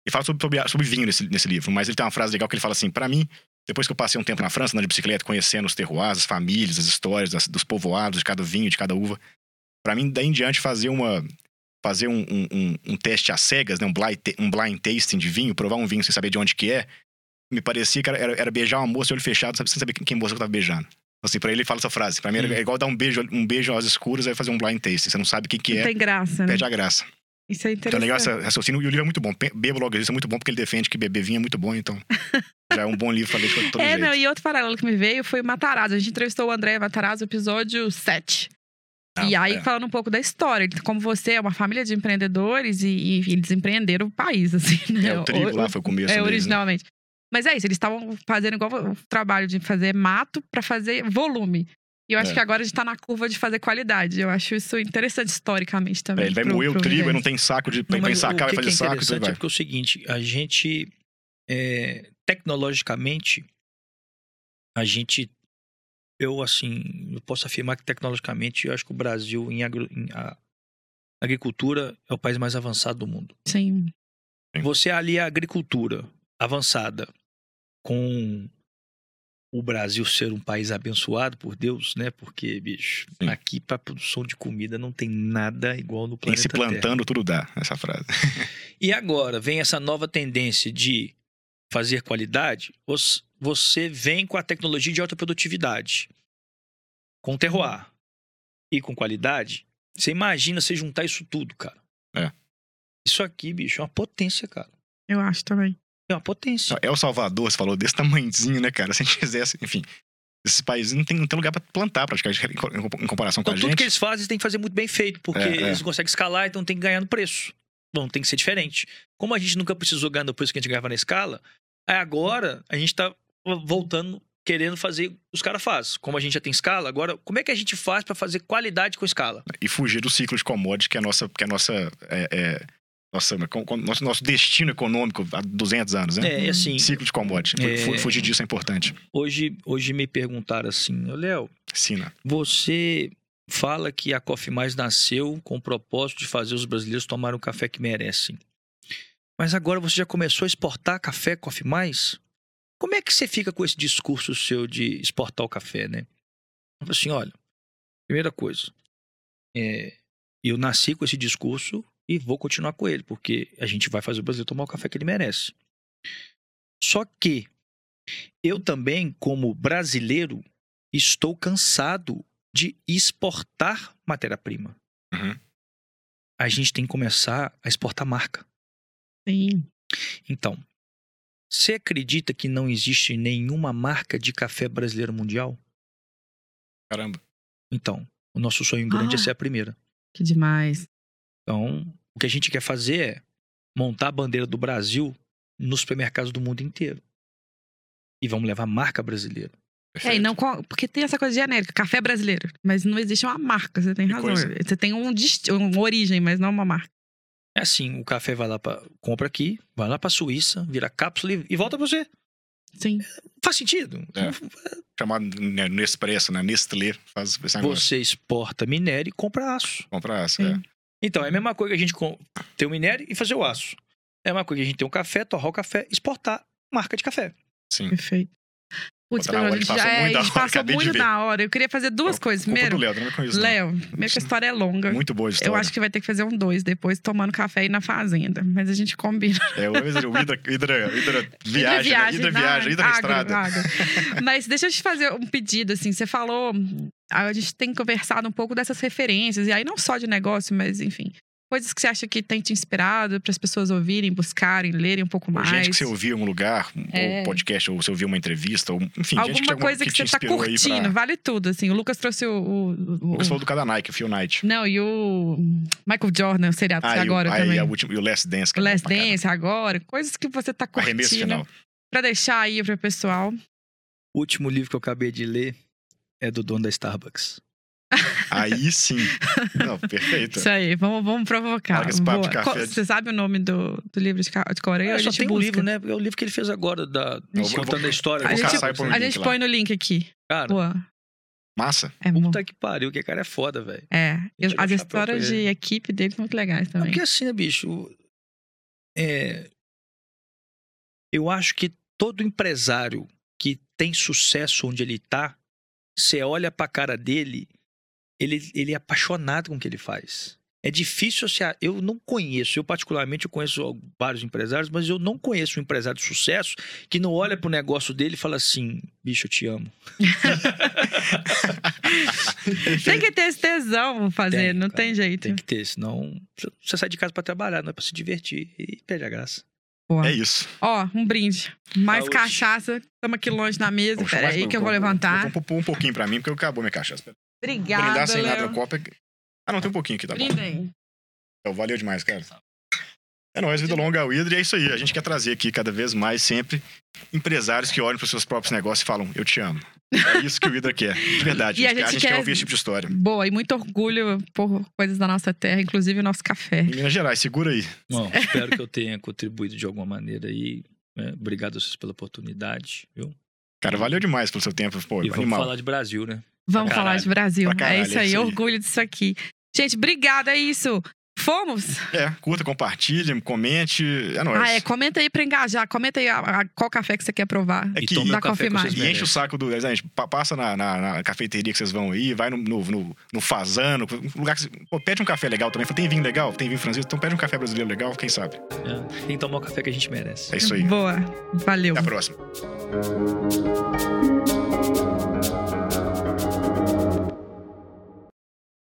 Ele fala sobre, sobre, sobre vinho nesse, nesse livro, mas ele tem uma frase legal que ele fala assim: pra mim, depois que eu passei um tempo na França, andando de bicicleta, conhecendo os terroirs, as famílias, as histórias das- dos povoados, de cada vinho, de cada uva, pra mim, daí em diante, fazer uma. Fazer um, um, um- um teste às cegas, né? um, blind, um blind tasting de vinho, provar um vinho sem saber de onde que é, me parecia que era, era, beijar uma moça de olho fechado, sabe, sem saber quem, quem moça que eu tava beijando. Assim, pra ele, ele fala essa frase. Pra mim, Hum. é igual dar um beijo, um beijo às escuras e fazer um blind tasting. Você não sabe o que, que Não é, tem graça, né? perde a graça. Isso é Então é legal interessante. esse raciocínio. E o livro é muito bom. Bebo logo isso é muito bom porque ele defende que beber vinho é muito bom, então já é um bom livro pra ler de todo É, jeito. não, e outro paralelo que me veio foi o Matarazzo. A gente entrevistou o André Matarazzo no episódio 7. Ah, e aí, é. falando um pouco da história, como você é uma família de empreendedores e, e eles empreenderam o país, assim, né? É, o trigo O- lá foi o começo É, deles, né? originalmente. Mas é isso, eles estavam fazendo igual o trabalho de fazer mato pra fazer volume. E eu acho É. que agora a gente tá na curva de fazer qualidade. Eu acho isso interessante historicamente também. É, ele vai pro- moer o trigo, ele não tem saco de Não, o vai fazer que é saco, interessante vai. é porque é o seguinte, a gente, é, tecnologicamente, a gente, eu assim, eu posso afirmar que tecnologicamente, eu acho que o Brasil em, agro- em a- agricultura é o país mais avançado do mundo. Sim. Sim. Você alia a agricultura avançada com o Brasil ser um país abençoado por Deus, né? Porque, bicho, Sim. aqui para produção de comida não tem nada igual no Em planeta se Terra. plantando, tudo dá, essa frase. E agora vem essa nova tendência de fazer qualidade, você vem com a tecnologia de alta produtividade, com terroir e com qualidade. Você imagina você juntar isso tudo, cara. É. Isso aqui, bicho, é uma potência, cara. Eu acho também. É uma potência. É o Salvador, você falou, desse tamanhozinho, né, cara? Se a gente fizesse, enfim. Esses países não tem, não tem lugar pra plantar, praticamente, em, em comparação com Então, a tudo gente. que eles fazem, têm que fazer muito bem feito, porque É, é. eles conseguem escalar, então tem que ganhar no preço. Bom, tem que ser diferente. Como a gente nunca precisou ganhar no preço que a gente ganhava na escala, agora a gente tá voltando, querendo fazer o que os caras fazem. Como a gente já tem escala, agora, como é que a gente faz para fazer qualidade com escala? E fugir do ciclo de commodity, que é a nossa. Que é a nossa é, é, nossa, nosso, nosso destino econômico há 200 anos, né? É, assim, Ciclo de commodity. Fu- É. fu- Fugir disso é importante. hoje, hoje me perguntaram assim, "Ô, Léo, Sim, né? você fala que a Coffee Mais nasceu com o propósito de fazer os brasileiros tomarem o café que merecem. Mas agora você já começou a exportar café Coffee Mais? Como é que você fica com esse discurso seu de exportar o café, né? Eu falo assim, olha, primeira coisa, é, eu nasci com esse discurso e vou continuar com ele, porque a gente vai fazer o brasileiro tomar o café que ele merece. Só que eu também, como brasileiro, estou cansado de exportar matéria-prima. Uhum. A gente tem que começar a exportar marca. Sim. Então, você acredita que não existe nenhuma marca de café brasileiro mundial? Caramba. Então, o nosso sonho grande é Ah. ser a primeira. Que demais. Então, o que a gente quer fazer é montar a bandeira do Brasil nos supermercados do mundo inteiro. E vamos levar a marca brasileira. É, e não, porque tem essa coisa genérica, café brasileiro. Mas não existe uma marca, você tem Que razão. coisa. Você tem um, dist- uma origem, mas não uma marca. É assim, o café vai lá para compra aqui, vai lá para Suíça, vira cápsula e- e volta para você. Sim. Faz sentido? É. Chamado né, Nespresso, né? Nestlé faz esse negócio. Você exporta minério e compra aço. Compra essa. Sim. É. Então, é a mesma coisa que a gente ter o minério e fazer o aço. É a mesma coisa que a gente ter um café, torrar o café, exportar marca de café. Sim. Perfeito. Putz, Pô, tá na a hora, gente passou já é, muito da a gente hora, passou acabei de muito da hora. Eu queria fazer duas Culpa coisas. Primeiro, Léo. Léo, meio que a história é longa. Muito boa a história. Eu acho que vai ter que fazer um dois depois, tomando café aí na fazenda. Mas a gente combina. É, o Hidra, Hidra, Hidra, Hidra viagem, né? Hidra na- viagem, Hidra na agro, estrada. agro. Mas deixa eu te fazer um pedido, assim. Você falou... A gente tem conversado um pouco dessas referências. E aí não só de negócio, mas enfim... Coisas que você acha que tem te inspirado para as pessoas ouvirem, buscarem, lerem um pouco Ou mais. Gente que você ouviu em algum lugar, É. ou podcast, ou você ouviu uma entrevista, ou, enfim, gente Alguma que, coisa que, te você tá aí curtindo, pra... vale tudo, assim. O Lucas trouxe o... o, o- O Lucas falou do cada Nike, o Phil Knight. Não, e o Michael Jordan, o seriado Ah, e o, agora aí, também. a última, e o Last Dance. que O é bom Last. Dance agora, coisas que você tá Arremesso curtindo. final. Pra deixar aí pro pessoal. O último livro que eu acabei de ler é do dono da Starbucks. Aí sim. Não, perfeito. Isso aí, vamos, vamos provocar. Você sabe o nome do, do livro de, de Coreia? É, a só gente tem um busca. livro, né? É o livro que ele fez agora, da, Eu vou- contando a história. A gente, né? a gente põe no link aqui. Cara, Boa. Massa. É bom. puta que pariu, que cara é foda, velho. É. O As histórias de equipe dele são muito legais É também. porque assim, né, bicho? É, eu acho que todo empresário que tem sucesso onde ele tá, você olha pra cara dele, ele, ele é apaixonado com o que ele faz. É difícil você. Eu não conheço, eu particularmente eu conheço vários empresários, mas eu não conheço um empresário de sucesso que não olha pro negócio dele e fala assim: bicho, eu te amo. Tem que ter esse tesão fazer, Tem, não cara, tem jeito. Tem que ter, senão você sai de casa pra trabalhar, não é pra se divertir e perde a graça. Boa. É isso. Ó, um brinde. Mais Saúde. cachaça. Estamos aqui longe na mesa. Vou Pera chamar aí esse- que eu vou vou- levantar. Vou pôr um pouquinho pra mim, porque acabou minha cachaça. Obrigada, Brindar sem nada Léo. no copo é... Ah, não, tem um pouquinho aqui, tá bom. Brinda aí. Então, valeu demais, cara. É nóis, vida longa ao Hidra, e é isso aí. A gente quer trazer aqui cada vez mais sempre empresários que olham para os seus próprios negócios e falam, eu te amo. É isso que o Hidra quer. De verdade. E a a gente, gente quer... quer- ouvir esse tipo de história. Boa, e muito orgulho por coisas da nossa terra, inclusive o nosso café. Em Minas Gerais, segura aí. Bom, espero que eu tenha contribuído de alguma maneira aí. né? Obrigado a vocês pela oportunidade, viu? Cara, valeu demais pelo seu tempo. Pô, E vamos animal. falar de Brasil, né? Vamos Pra falar de Brasil. Caralho, é isso é aí, isso aí. orgulho disso aqui. Gente, obrigada, é isso. Fomos? É, curta, compartilhe, comente. É nóis. Ah, é, comenta aí pra engajar. Comenta aí a- a- qual café que você quer provar. É que- vocês Mate. E enche o saco do. Gente, pa- passa na, na- na cafeteria que vocês vão aí, vai no, no, no, no Fazano, um lugar que. você- Pô, pede um café legal também. Tem vinho legal? Tem vinho francês? Então pede um café brasileiro legal, quem sabe? É. Tem que tomar o café que a gente merece. É isso aí. Boa. Valeu. Até a próxima.